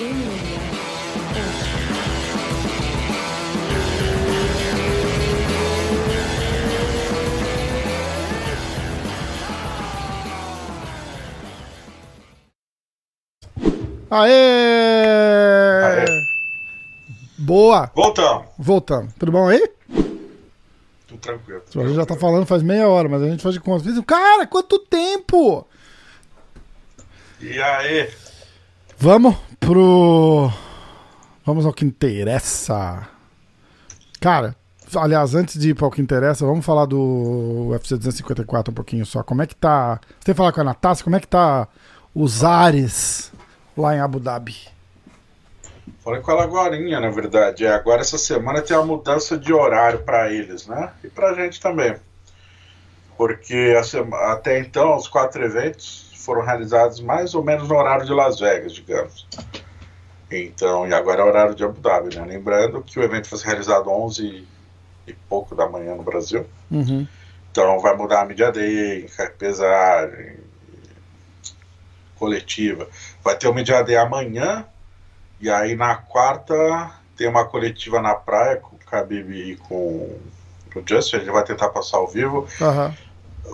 Aê! Aê. Boa! Voltamos. Voltamos. Tudo bom aí? Tudo tranquilo. A gente já tá falando faz meia hora, mas a gente faz de conta. Cara, quanto tempo! E aí? Vamos pro. Vamos ao que interessa. Cara, aliás, antes de ir para o que interessa, vamos falar do UFC 254 um pouquinho só. Como é que tá. Você tem que falar com a Natasha, como é que tá os ares lá em Abu Dhabi? Falei com ela agora, na verdade. É, agora essa semana tem a mudança de horário para eles, né? E pra gente também. Porque a até então os quatro eventos foram realizados mais ou menos no horário de Las Vegas, digamos. Então, e agora é o horário de Abu Dhabi, né? Lembrando que o evento foi realizado 11 e pouco da manhã no Brasil. Uhum. Então vai mudar a media day, pesagem, coletiva. Vai ter o media day amanhã, e aí na quarta tem uma coletiva na praia com o Khabib e com o Justin, ele vai tentar passar ao vivo. Aham.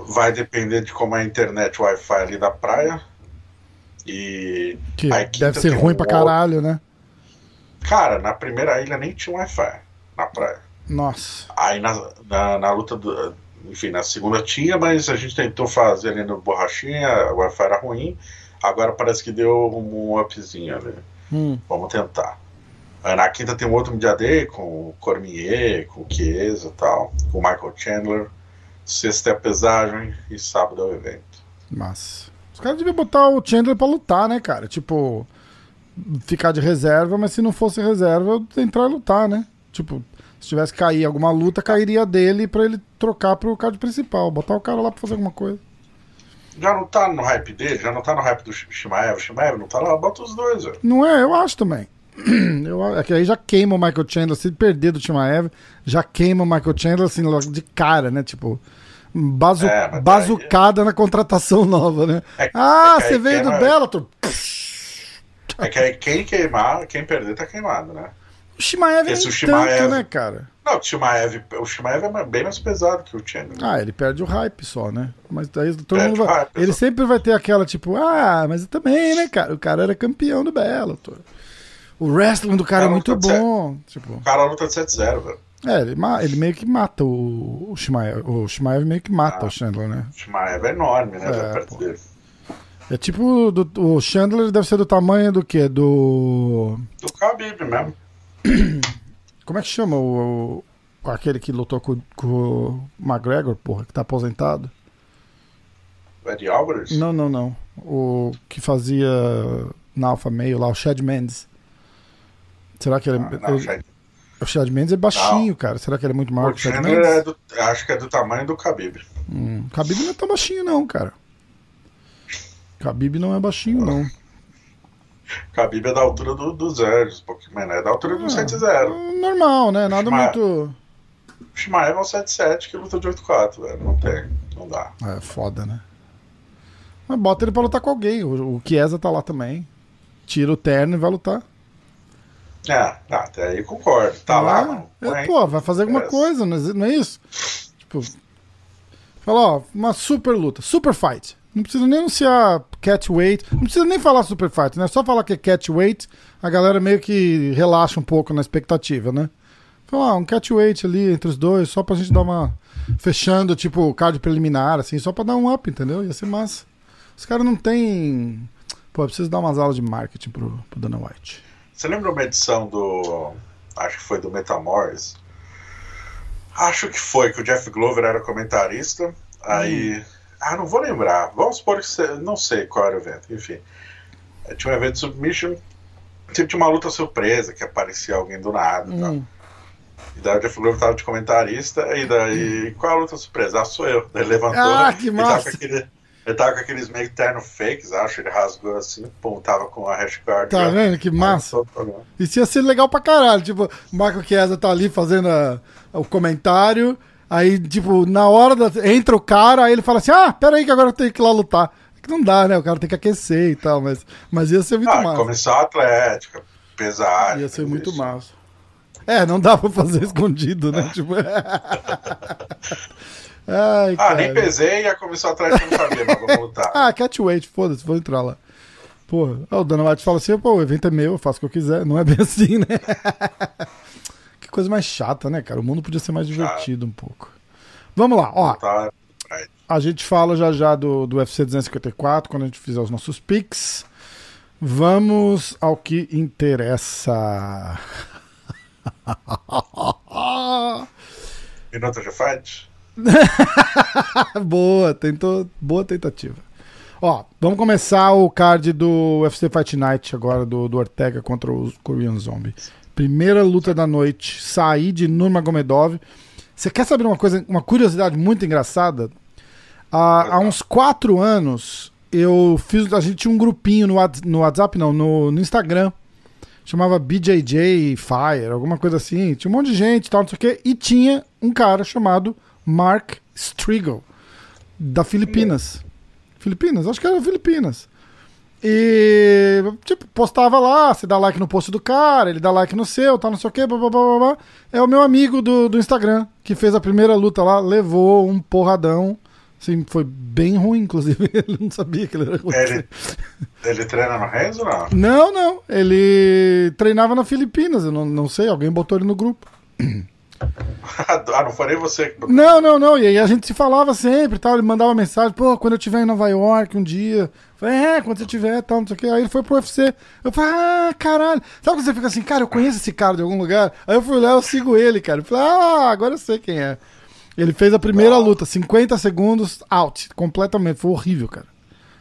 Vai depender de como é a internet Wi-Fi ali da praia. E, Que deve ser ruim um pra outro. caralho, né? cara, na primeira ilha nem tinha Wi-Fi na praia. Nossa. Aí na, na, na luta do. Enfim, na segunda tinha, mas a gente tentou fazer ali no borrachinha, o Wi-Fi era ruim. Agora parece que deu um upzinho ali. Hum. Vamos tentar. Aí na quinta tem um outro Media Day com o Cormier, com o Chiesa e tal, com o Michael Chandler. Sexta é a pesagem e sábado é o evento. Massa. Os caras deviam botar o Chandler pra lutar, né, cara? Tipo, ficar de reserva, mas se não fosse reserva, entrar e lutar, né? Tipo, se tivesse que cair alguma luta, cairia dele pra ele trocar pro card principal. Botar o cara lá pra fazer alguma coisa. Já não tá no hype dele, já não tá no hype do Shimaev. O Shimaev não tá lá, bota os dois, velho. Não é? Eu acho também. Eu, é que aí já queima o Michael Chandler. Se perder do Timaev, já queima o Michael Chandler assim, logo de cara, né? Tipo, bazu, É, bazucada na contratação nova, né? É- ah, é você veio do queima- Bellator. É que aí quem queimar, quem perder tá queimado, né? O Shimaev é o Shimaev- tanto, né, cara? Não, o Shimaev, o Shimaev é bem mais pesado que o Chandler. Ah, ele perde o hype só, né? Mas daí todo Perde mundo vai... Ele exato. sempre vai ter aquela, tipo, ah, mas também, né, cara? O cara era campeão do Bellator. O wrestling do cara é Cara, muito não tá bom. Tipo, O cara luta de 7-0, velho. é, ele, ele meio que mata o, o Shimaev. O Shimaev meio que mata Ah. o Chandler, né? O Shimaev é enorme, né? É, dele. É tipo, do- o Chandler deve ser do tamanho do quê? Do... Do Khabib mesmo. Como é que chama o... o- aquele que lutou com, com o McGregor, porra, que tá aposentado? O Eddie Alvarez? Não, não, não. O que fazia na Alpha Meio lá, o Chad Mendes. Será que ele, Ah, não, ele- Chad- O Chad Mendes é baixinho, cara. Será que ele é muito maior o que o Chad Mendes? é do, acho que é do tamanho do Khabib. Hum, Khabib não é tão baixinho, não, cara. Khabib não é baixinho, não. Khabib é da altura do, do pouquinho menor. É da altura do Ah. 7-0. Hum, Normal, né? Nada Shima- muito. O Shimaev é um 7-7 que luta de 8-4, velho. Não tem, não dá. É foda, né? Mas bota ele pra lutar com alguém. O, o Chiesa tá lá também. Tira o terno e vai lutar. É, tá, até aí concordo. Tá lá, É, mano. é, Põe. pô, vai fazer alguma É. coisa, não é, é isso? Tipo, fala, ó, uma super luta, super fight. Não precisa nem anunciar catweight, não precisa nem falar super fight, né? Só falar que é catweight, a galera meio que relaxa um pouco na expectativa, né? Fala, ah, um catweight ali entre os dois, só pra gente dar uma. Fechando, tipo, card preliminar, assim, só pra dar um up, entendeu? Ia ser massa. Os caras não têm. Pô, eu preciso dar umas aulas de marketing pro, pro Dana White. Você lembra uma edição do. Acho que foi do Metamorphs? Acho que foi, que o Jeff Glover era comentarista. Aí. Ah, não vou lembrar. Vamos supor que você. Não sei qual era o evento, enfim. Eh, Tinha um evento de submission. Tinha uma luta surpresa, que aparecia alguém do nada e tal. Hum. E daí o Jeff Glover tava de comentarista, e daí, qual a luta surpresa? Ah, sou eu. Daí ele levantou. Ah, que tava massa. com aquele- ele tava com aqueles meio terno fakes, acho, ele rasgou assim, pum, tava com a hashguard. Tá já. vendo que massa? Isso ia ser legal pra caralho. Tipo, o Michael Chiesa tá ali fazendo a- o comentário. Aí, tipo, na hora da. Entra o cara, aí ele fala assim: Ah, pera aí que agora eu tenho que ir lá lutar. que não dá, né? O cara tem que aquecer e tal, mas, mas ia ser muito Ah, massa. comissão atlética, pesar. Ia ser muito massa. É, não dá pra fazer escondido, né? Tipo... Ai, Ah, cara. nem pesei e a comissão atlética não sabia, mas vamos lutar. Ah, catweight, foda-se, vou entrar lá. Pô, o Dana White fala assim, pô, o evento é meu, eu faço o que eu quiser. Não é bem assim, né? que coisa mais chata, né, cara? O mundo podia ser mais divertido um pouco. Vamos lá, ó. Tá. A gente fala já já do, do UFC 254 quando a gente fizer os nossos picks. Vamos ao que interessa. Minuto de fight? boa, tentou, boa tentativa. Ó, vamos começar o card do UFC Fight Night agora do, do Ortega contra o Korean Zombie. Primeira luta da noite, Said Nurmagomedov. Você quer saber uma coisa, uma curiosidade muito engraçada? Há, há uns quatro anos eu fiz, a gente tinha um grupinho no, no WhatsApp, não, no, no Instagram. Chamava BJJ Fire, alguma coisa assim. Tinha um monte de gente e tal, não sei o quê. E tinha um cara chamado Mark Striegel, da Filipinas. Filipinas? Acho que era Filipinas. E, tipo, postava lá, você dá like no post do cara, ele dá like no seu, tal, não sei o quê, blá, blá, blá, blá, blá. É o meu amigo do, do Instagram, que fez a primeira luta lá, levou um porradão. Assim, foi bem ruim, inclusive. Ele não sabia que ele era ruim. Ele, ele treina no Renzo ou não? Não, não. Ele treinava na Filipinas, eu não, não sei, alguém botou ele no grupo. ah, não nem você. Não, não, não. E aí a gente se falava sempre, tal. Ele mandava mensagem, pô, quando eu estiver em Nova York um dia. Falei, é, quando você tiver, tal, não sei o quê. Aí ele foi pro UFC. Eu falei, ah, caralho. Sabe quando você fica assim, cara, eu conheço esse cara de algum lugar? Aí eu fui lá, eu sigo ele, cara. Eu falei, ah, agora eu sei quem é. Ele fez a primeira luta, 50 segundos, out, completamente. Foi horrível, cara.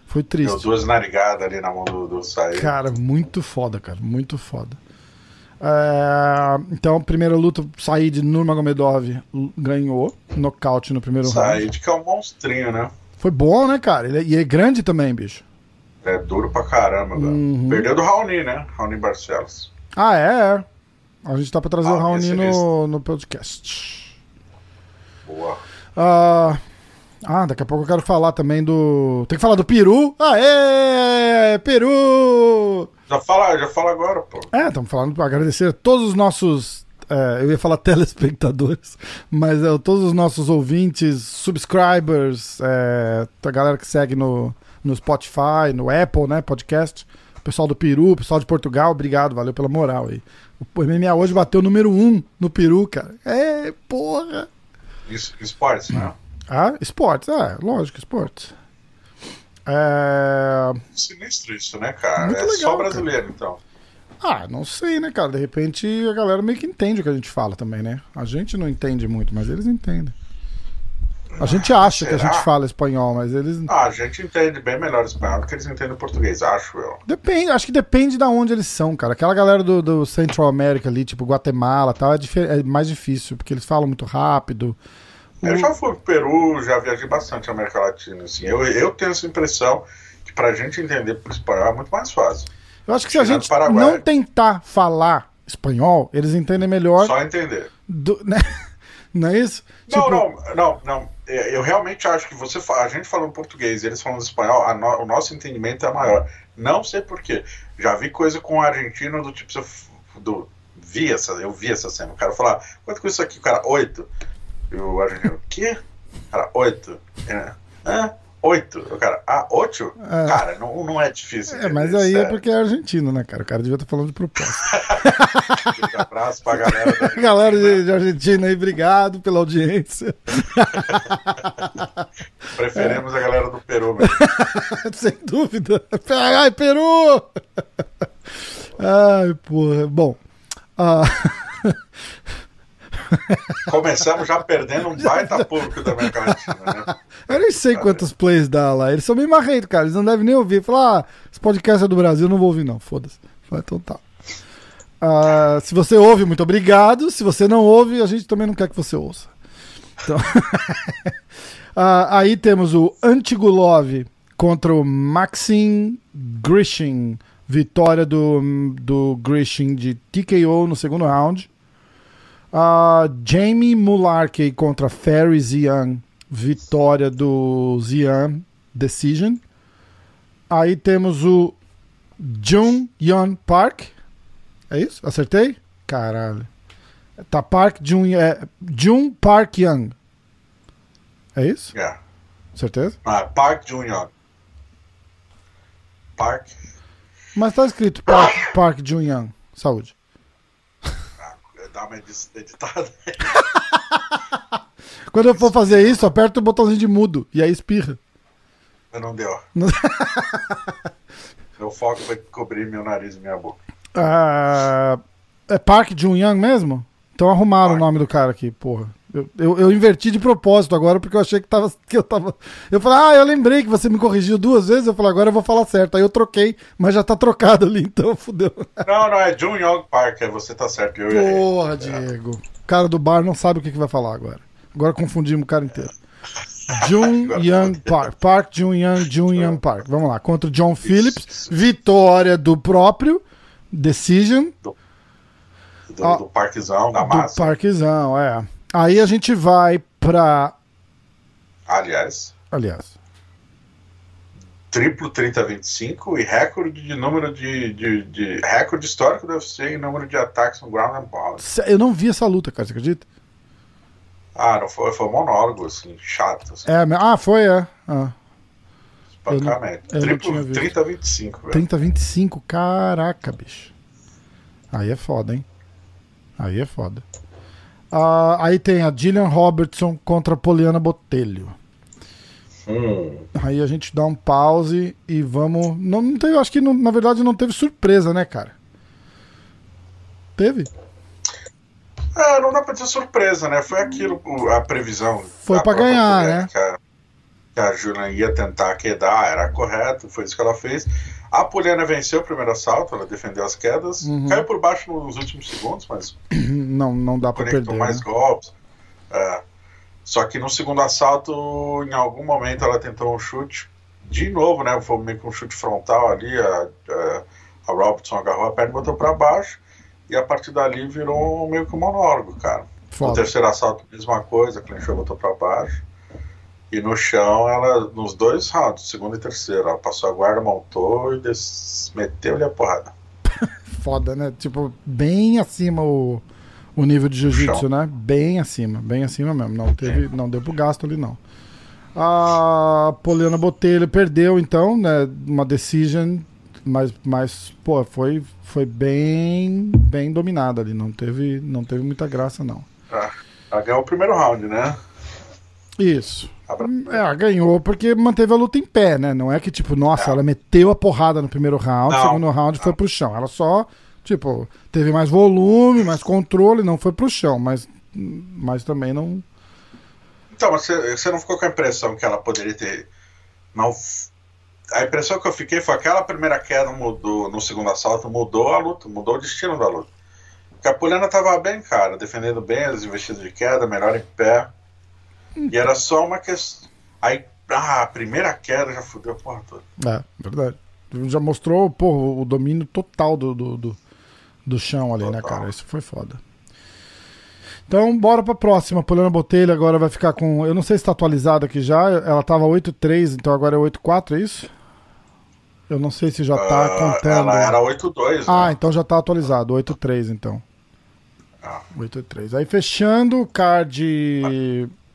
Foi Deu triste. duas narigadas ali na mão do, do Said. Cara, muito foda, cara. Muito foda. É, então, primeira luta, Said Nurmagomedov l- ganhou. Nocaute no primeiro round. Said que é um monstrinho, né? Foi bom, né, cara? Ele é, e é grande também, bicho. É duro pra caramba, velho. Uhum. Perdeu do Raoni, né? Raoni Barcelos. Ah, é, é. A gente tá pra trazer Ah, o Raoni no, no podcast. Boa. Ah, ah, daqui a pouco eu quero falar também do. Tem que falar do Peru. Aê! Peru! Já fala, já fala agora, pô. É, estamos falando para agradecer a todos os nossos. é, eu ia falar telespectadores, mas é, todos os nossos ouvintes, subscribers, é, a galera que segue no, no Spotify, no Apple, né? Podcast. O pessoal do Peru, o pessoal de Portugal, obrigado, valeu pela moral aí. O MMA hoje bateu o número 1 um no Peru, cara. É, porra! Es- Esportes, né? Ah, esportes, é, lógico, esportes. É, Sinistro isso, né, cara? Muito é legal, só cara. brasileiro, então. Ah, não sei, né, cara? De repente a galera meio que entende o que a gente fala também, né? A gente não entende muito, mas eles entendem. A gente acha que a será? gente fala espanhol, mas eles. Ah, a gente entende bem melhor espanhol do que eles entendem português, acho eu. Depende, acho que depende da onde eles são, cara. Aquela galera do, do Central America ali, tipo Guatemala e tal, é, é mais difícil, porque eles falam muito rápido. O- Eu já fui pro Peru, já viajei bastante na América Latina, assim. Eu, eu tenho essa impressão que pra gente entender por espanhol é muito mais fácil. Eu acho que se a gente não tentar falar espanhol, eles entendem melhor. Só entender. do- né? Não é isso? Não, Tipo, não, não, não. É, Eu realmente acho que você, a gente falando português e eles falando espanhol, no- o nosso entendimento é maior. Não sei porquê. Já vi coisa com o argentino do tipo, do, vi essa, eu vi essa cena. O cara falar, quanto custa isso aqui? O cara, oito. E o argentino, quê? O cara, oito. É, Hã? Oito. O cara, ah, oito? É. Cara, não, não é difícil. É, mas aí é sério. porque é argentino, né, cara? O cara devia estar falando de propósito. Um abraço pra galera. da Galera de, de Argentina aí, obrigado pela audiência. Preferimos a galera do Peru mesmo. Sem dúvida. Ai, Peru! Ai, porra. Bom. ah, Começamos já perdendo um baita público da América Latina, né? eu nem sei quantos plays dá lá. Eles são bem marrentos, cara. Eles não devem nem ouvir. Falar, ah, esse podcast é do Brasil, não vou ouvir, não. Foda-se. Então tá. Ah, se você ouve, muito obrigado. Se você não ouve, a gente também não quer que você ouça. Então... Ah, aí temos o Antigulov contra o Maxim Grishin. Vitória do, do Grishin de TKO no segundo round. Ah, Jamie Mularkey contra Ferry Zian. Vitória do Zian Decision. Aí temos o Jun Yeon Park. É isso? Acertei? Caralho. Tá Park Jun, é, Jun Park Young. É isso? Yeah. Certeza? Ah, Park Jun-young. Park. Mas tá escrito Park, Park Jun Young. Saúde. Dá uma edi- editada. Quando eu for fazer isso, aperta o botãozinho de mudo e aí espirra. Não deu. Meu foco vai cobrir meu nariz e minha boca. Ah, é Park Jun Young mesmo? Então arrumaram Park. o nome do cara aqui, porra. Eu, eu, eu inverti de propósito agora porque eu achei que, tava, que eu tava. Eu falei, ah, eu lembrei que você me corrigiu duas vezes. Eu falei, agora eu vou falar certo. Aí eu troquei, mas já tá trocado ali, então fudeu. Não, não, é Jun-young Park. é Você tá certo. Eu errei. Porra, Diego. O cara do bar não sabe o que, que vai falar agora. Agora confundimos o cara inteiro. Jun Agora Young Park. Park Jun Young, Jun Young Park. Vamos lá. Contra o John Phillips. Vitória do próprio. Decision. Do, Ah, do parquezão, da Do massa. Parquezão, é. Aí a gente vai pra. Aliás, Aliás. triplo 30-25 e recorde de número de, de, de- Recorde histórico do UFC em número de ataques no ground and pound. Eu não vi essa luta, cara, você acredita? Ah, não foi, foi monólogo, assim, chato, assim, É, ah, foi, é. Ah, espancamento. Triplo tinha visto. 30-25, velho. 30, 25, caraca, bicho. Aí é foda, hein? Aí é foda. Ah, aí tem a Gillian Robertson contra a Poliana Botelho. Hum. Aí a gente dá um pause e vamos. Não, não teve, acho que não- na verdade não teve surpresa, né, cara? Teve? É, não dá pra ter surpresa, né? Foi aquilo, a previsão. Foi pra ganhar, mulher, né? Que a, que a Juliana ia tentar quedar, era correto, foi isso que ela fez. A Poliana venceu o primeiro assalto, ela defendeu as quedas, Uhum. caiu por baixo nos últimos segundos, mas Não, não dá pra conectou perder. mais né? golpes. É. Só que no segundo assalto, em algum momento, ela tentou um chute. De novo, né? Foi meio que um chute frontal ali. A, a, a Robertson agarrou a perna e botou pra baixo. E a partir dali virou meio que um monólogo, cara. No Foda. terceiro assalto, mesma coisa, clinchou, botou pra baixo. E no chão, ela, nos dois rounds, segundo e terceiro, ela passou a guarda, montou e des... meteu-lhe a porrada. Foda, né? Tipo, bem acima o, o nível de jiu-jitsu, né? Bem acima, bem acima mesmo. Não teve, não deu pro gasto ali, não. A Poliana Botelho perdeu, então, né? Uma decision, mas, mas pô, foi, foi bem, bem dominada ali. Não teve, não teve muita graça, não. Ela ganhou o primeiro round, né? Isso. Abra- É, ganhou porque manteve a luta em pé, né? Não é que, tipo, nossa, ela meteu a porrada no primeiro round, Não, segundo round foi pro chão. Ela só, tipo, teve mais volume, mais controle, não foi pro chão, mas, mas também não. Então, mas você, você não ficou com a impressão que ela poderia ter. Não, a impressão que eu fiquei foi que aquela primeira queda mudou, no segundo assalto mudou a luta, mudou o destino da luta. Porque a Poliana tava bem, cara, defendendo bem as investidas de queda, melhor em pé. E era só uma questão. Aí, ah, a primeira queda já fudeu a porra toda. É, verdade. Já mostrou, pô, o domínio total do, do, do, do chão ali, né, Total. cara? Isso foi foda. Então, bora pra próxima. Poliana Botelho agora vai ficar com. Eu não sei se tá atualizada aqui já. Ela tava 8-3, então agora é 8-4, é isso? Eu não sei se já tá Ah, contando. Ela era 8-2, Ah, né? então já tá atualizado. 8-3, então. Ah. 8-3. Aí fechando o card.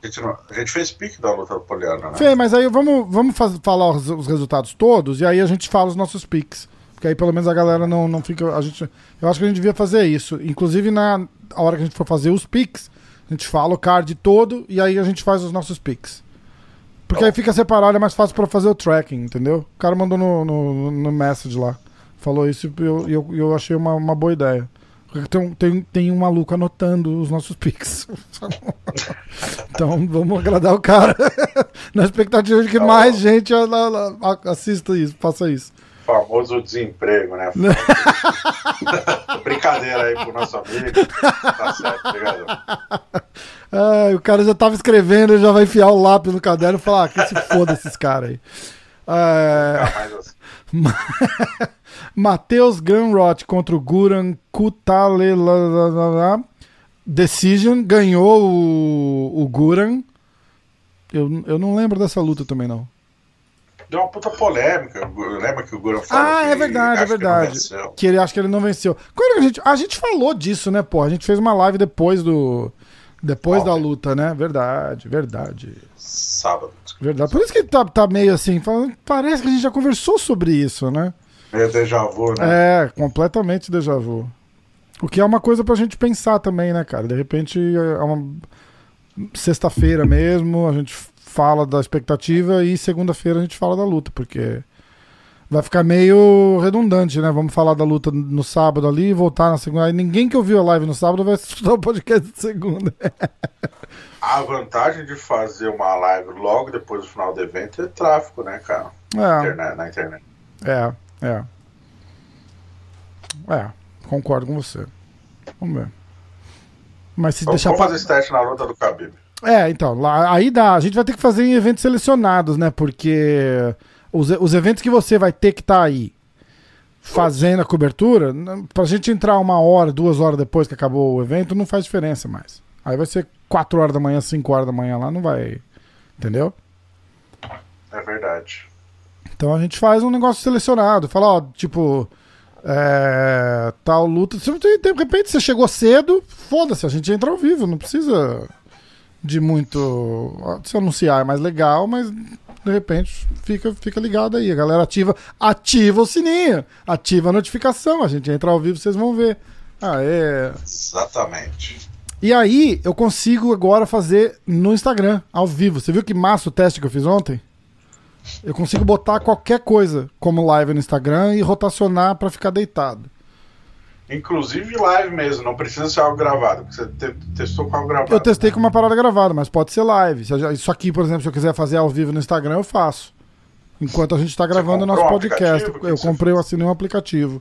A gente, não- a gente fez pique da luta da Poliana, né? Fê, mas aí vamos, vamos faz- falar os, os resultados todos e aí a gente fala os nossos picks. Porque aí pelo menos a galera não, não fica. A gente, eu acho que a gente devia fazer isso. Inclusive, na a hora que a gente for fazer os picks, a gente fala o card todo e aí a gente faz os nossos picks. Porque aí fica separado, é mais fácil pra fazer o tracking, entendeu? O cara mandou no, no, no message lá. Falou isso e eu, eu, eu achei uma, uma boa ideia. Porque Tem, tem, tem um maluco anotando os nossos picks. então vamos agradar o cara. Na expectativa de que Tá mais gente assista isso, faça isso. Famoso desemprego, né? Brincadeira aí pro nosso amigo. Tá certo, obrigado. O cara já tava escrevendo, ele já vai enfiar o lápis no caderno e falar: ah, que se foda esses caras aí. É, assim, Matheus Gunrot contra o Guran Kutalela. Decision ganhou o, o Guran. Eu, eu não lembro dessa luta também, não. Deu uma puta polêmica. Lembra que o Guru falou Ah, é verdade, é verdade. Que, ele que ele acha que ele não venceu. Quando a gente, a gente falou disso, né, pô? A gente fez uma live depois do. Depois da luta, né? Verdade, verdade. Sábado. Verdade. Por isso que tá, tá meio assim, falando, parece que a gente já conversou sobre isso, né? É déjà vu, né? É, completamente déjà vu. O que é uma coisa pra gente pensar também, né, cara? De repente é uma sexta-feira mesmo, a gente fala da expectativa e segunda-feira a gente fala da luta, porque vai ficar meio redundante, né? Vamos falar da luta no sábado ali e voltar na segunda. Aí ninguém que ouviu a live no sábado vai estudar o podcast de segunda. a vantagem de fazer uma live logo depois do final do evento é tráfego, né, cara? É. Internet, na internet. É, é. É, concordo com você. Vamos ver. Mas se Vamos, deixar vamos fazer esse teste na luta do Khabib. É, então, lá, aí dá. A gente vai ter que fazer em eventos selecionados, né? Porque os, os eventos que você vai ter que estar tá aí fazendo a cobertura, pra gente entrar uma hora, duas horas depois que acabou o evento, não faz diferença mais. Aí vai ser 4 horas da manhã, 5 horas da manhã lá, não vai. Entendeu? É verdade. Então a gente faz um negócio selecionado. Fala, ó, tipo. É, tal luta. De repente você chegou cedo, foda-se, a gente entra ao vivo, não precisa de muito. Se anunciar é mais legal, mas de repente fica, fica ligado aí. A galera ativa, ativa o sininho, ativa a notificação. A gente entra ao vivo, vocês vão ver. Ah, é. Exatamente. E aí eu consigo agora fazer no Instagram, ao vivo. Você viu que massa o teste que eu fiz ontem? Eu consigo botar qualquer coisa como live no Instagram e rotacionar para ficar deitado. Inclusive live mesmo, não precisa ser algo gravado. Você te testou com algo gravado. Eu testei com uma parada gravada, mas pode ser live. Isso aqui, por exemplo, se eu quiser fazer ao vivo no Instagram, eu faço. Enquanto a gente está gravando o nosso um podcast. Eu comprei, eu assinei um aplicativo.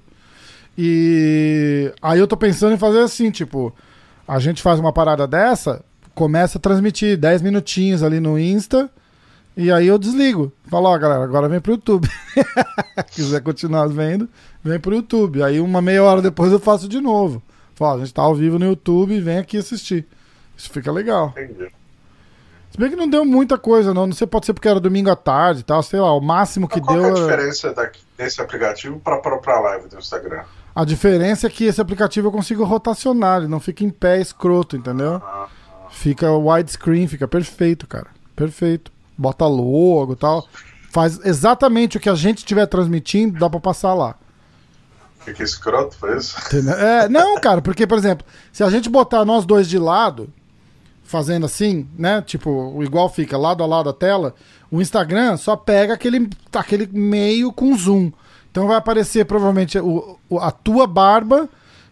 E aí eu tô pensando em fazer assim, tipo, a gente faz uma parada dessa, começa a transmitir 10 minutinhos ali no Insta e aí eu desligo. Falo, ó, galera, agora vem pro YouTube. Quiser continuar vendo, vem pro YouTube. Aí uma meia hora depois eu faço de novo. Falo, a gente tá ao vivo no YouTube, vem aqui assistir. Isso fica legal. Entendi. Se bem que não deu muita coisa, não. Não sei, pode ser porque era domingo à tarde e tal, sei lá. O máximo que qual deu. Qual é a diferença daqui, desse aplicativo para a própria live do Instagram? A diferença é que esse aplicativo eu consigo rotacionar, ele não fica em pé escroto, entendeu? Ah, Fica widescreen, fica perfeito, cara. Perfeito bota logo e tal. Faz exatamente o que a gente estiver transmitindo, dá pra passar lá. Fica escroto, foi isso? É, não, cara, porque, por exemplo, se a gente botar nós dois de lado, fazendo assim, né? Tipo, igual fica lado a lado a tela, o Instagram só pega aquele, aquele meio com zoom. Então vai aparecer provavelmente o, a tua barba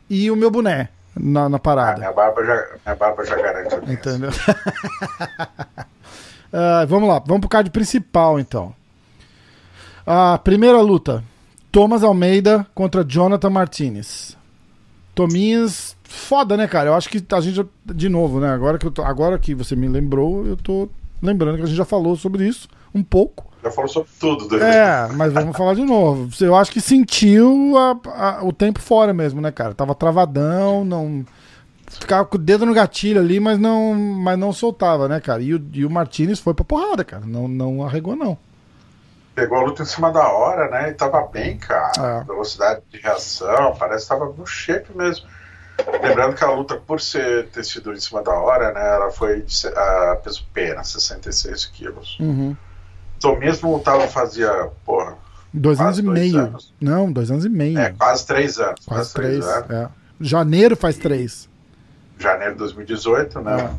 e o meu boné na, na parada. Ah, minha, barba já, minha barba já garante. Entendeu? Uh, vamos lá, vamos pro card principal então. A primeira luta: Thomas Almeida contra Jonathan Martinez. Tominhas, foda, né, cara? Eu acho que a gente já, de novo, né? Agora que, eu tô, agora que você me lembrou, eu tô lembrando que a gente já falou sobre isso um pouco. Já falou sobre tudo, David. É, mas vamos falar de novo. Eu acho que sentiu a, a, o tempo fora mesmo, né, cara? Tava travadão, não ficava com o dedo no gatilho ali, mas não, mas não soltava, né, cara? E o, e o Martinez foi pra porrada, cara. Não, não arregou, não. Pegou a luta em cima da hora, né? E tava bem, cara. É. Velocidade de reação, parece que tava no shape mesmo. Lembrando que a luta, por ser, ter sido em cima da hora, né? Ela foi de, a peso pena, 66 quilos. Uhum. Então, mesmo lutava fazia, porra. Dois anos e meio. Anos. Não, dois anos e meio. É, quase três anos. Quase, quase três, três anos. É. Janeiro faz três janeiro de 2018, né?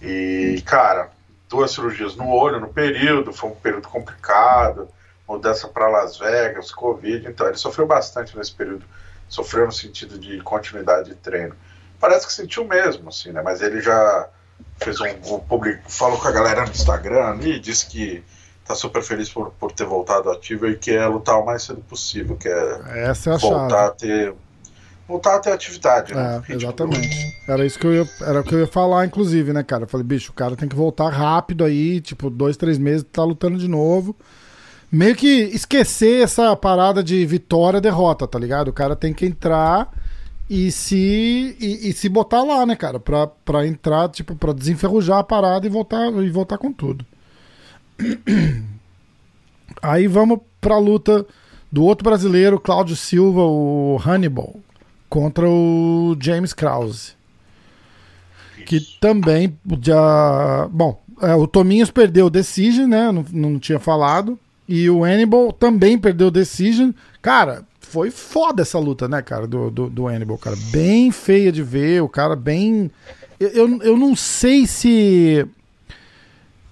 É. E, cara, duas cirurgias no olho no período, foi um período complicado, mudança para Las Vegas, Covid, então ele sofreu bastante nesse período, sofreu no sentido de continuidade de treino. Parece que sentiu mesmo, assim, né? Mas ele já fez um, um público, falou com a galera no Instagram ali, disse que tá super feliz por, por ter voltado ativo e quer lutar o mais cedo possível, quer Essa é a voltar chave. a ter voltar a ter atividade, né? É, exatamente. Era isso que eu ia, era o que eu ia falar, inclusive, né, cara? Eu falei, bicho, o cara tem que voltar rápido aí, tipo, dois, três meses, tá lutando de novo. Meio que esquecer essa parada de vitória, derrota, tá ligado? O cara tem que entrar e se e, e, se botar lá, né, cara? Pra, pra entrar, tipo, pra desenferrujar a parada e voltar, e voltar com tudo. Aí vamos pra luta do outro brasileiro, Cláudio Silva, o Hannibal, contra o James Krause. Que também já. Bom, é, o Tominhos perdeu o Decision, né? Não, não tinha falado. E o Hannibal também perdeu o Decision. Cara, foi foda essa luta, né, cara, do, do, do Hannibal, cara. Bem feia de ver, o cara bem. Eu, eu, eu não sei se.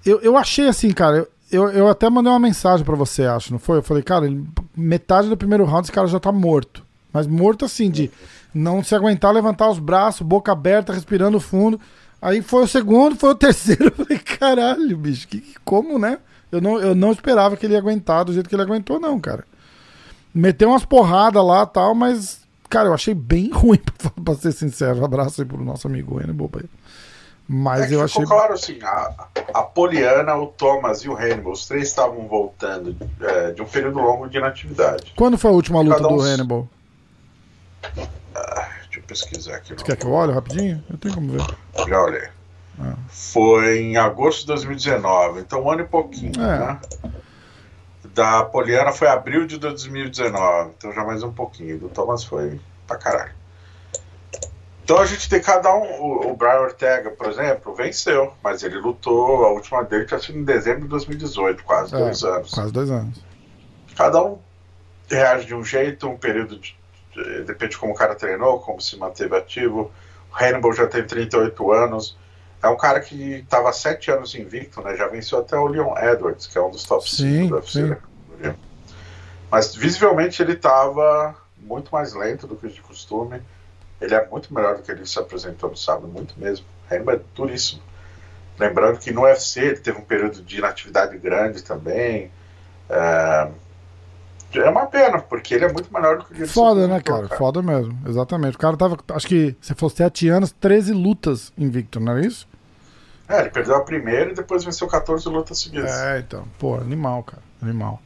Eu, eu achei assim, cara. Eu, eu até mandei uma mensagem para você, acho, não foi? Eu falei, cara, metade do primeiro round esse cara já tá morto. Mas morto assim, de não se aguentar levantar os braços, boca aberta, respirando fundo. Aí foi o segundo, foi o terceiro. Eu falei, caralho, bicho, que, como, né? Eu não, eu não esperava que ele ia aguentar do jeito que ele aguentou, não, cara. Meteu umas porradas lá tal, mas, cara, eu achei bem ruim, pra, pra ser sincero. Um abraço aí pro nosso amigo Hannibal. Mas é eu achei. Claro, assim, a, a Poliana, o Thomas e o Hannibal, os três estavam voltando é, de um período longo de inatividade. Quando foi a última luta do Hannibal? Deixa eu pesquisar aqui. Você quer que eu olhe rapidinho? Eu tenho como ver. Já olhei. Ah. Foi em agosto de 2019, então um ano e pouquinho, é. né? Da Poliana foi abril de 2019, então já mais um pouquinho. Do Thomas foi pra caralho. Então a gente tem cada um. O, Brian Ortega, por exemplo, venceu, mas ele lutou. A última dele tinha sido em dezembro de 2018, quase é, dois anos. Quase dois anos. Cada um reage de um jeito, um período de, depende de como o cara treinou, como se manteve ativo. O Hannibal já tem 38 anos. É um cara que estava sete anos invicto, né? Já venceu até o Leon Edwards, que é um dos top 5 da UFC. Mas visivelmente ele estava muito mais lento do que de costume. Ele é muito melhor do que ele se apresentou no sábado, muito mesmo. Hannibal é duríssimo. Lembrando que no UFC ele teve um período de inatividade grande também. É, é uma pena, porque ele é muito melhor do que ele Foda, né, cara? cara? Foda mesmo, exatamente. O cara tava, acho que, se fosse 7 anos, 13 lutas invicto, não é isso? É, ele perdeu a primeira e depois venceu 14 lutas seguidas. É, então. Pô, animal, cara. Animal.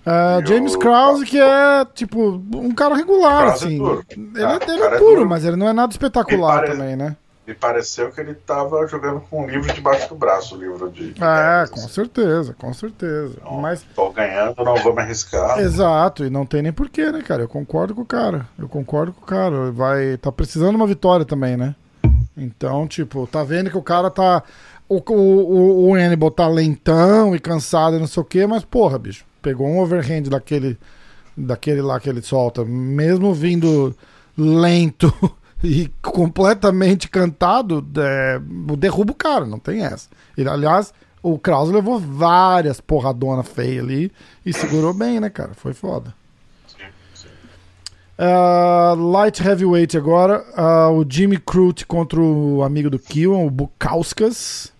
Uh, James Krause, que é, tipo, um cara regular, Krause é assim. É duro. Ele, ah, ele é, duro, é mas ele não é nada espetacular pare... também, né? Me pareceu que ele tava jogando com um livro debaixo do braço, o livro de. É, com certeza, com certeza. Não, mas... Tô ganhando, não vou me arriscar. Exato, e não tem nem porquê, né, cara? Eu concordo com o cara. Eu concordo com o cara. Vai. Tá precisando de uma vitória também, né? Então, tipo, tá vendo que o cara tá. O, o, o Hannibal tá lentão e cansado e não sei o quê, mas, porra, bicho, pegou um overhand daquele, daquele lá que ele solta, mesmo vindo lento e completamente cantado, é, derruba o cara, não tem essa. Ele, aliás, o Krause levou várias porradonas feias ali e segurou bem, né, cara? Foi foda. Uh, light heavyweight agora. Uh, o Jimmy Crute contra o amigo do Kiwan, o Bukauskas.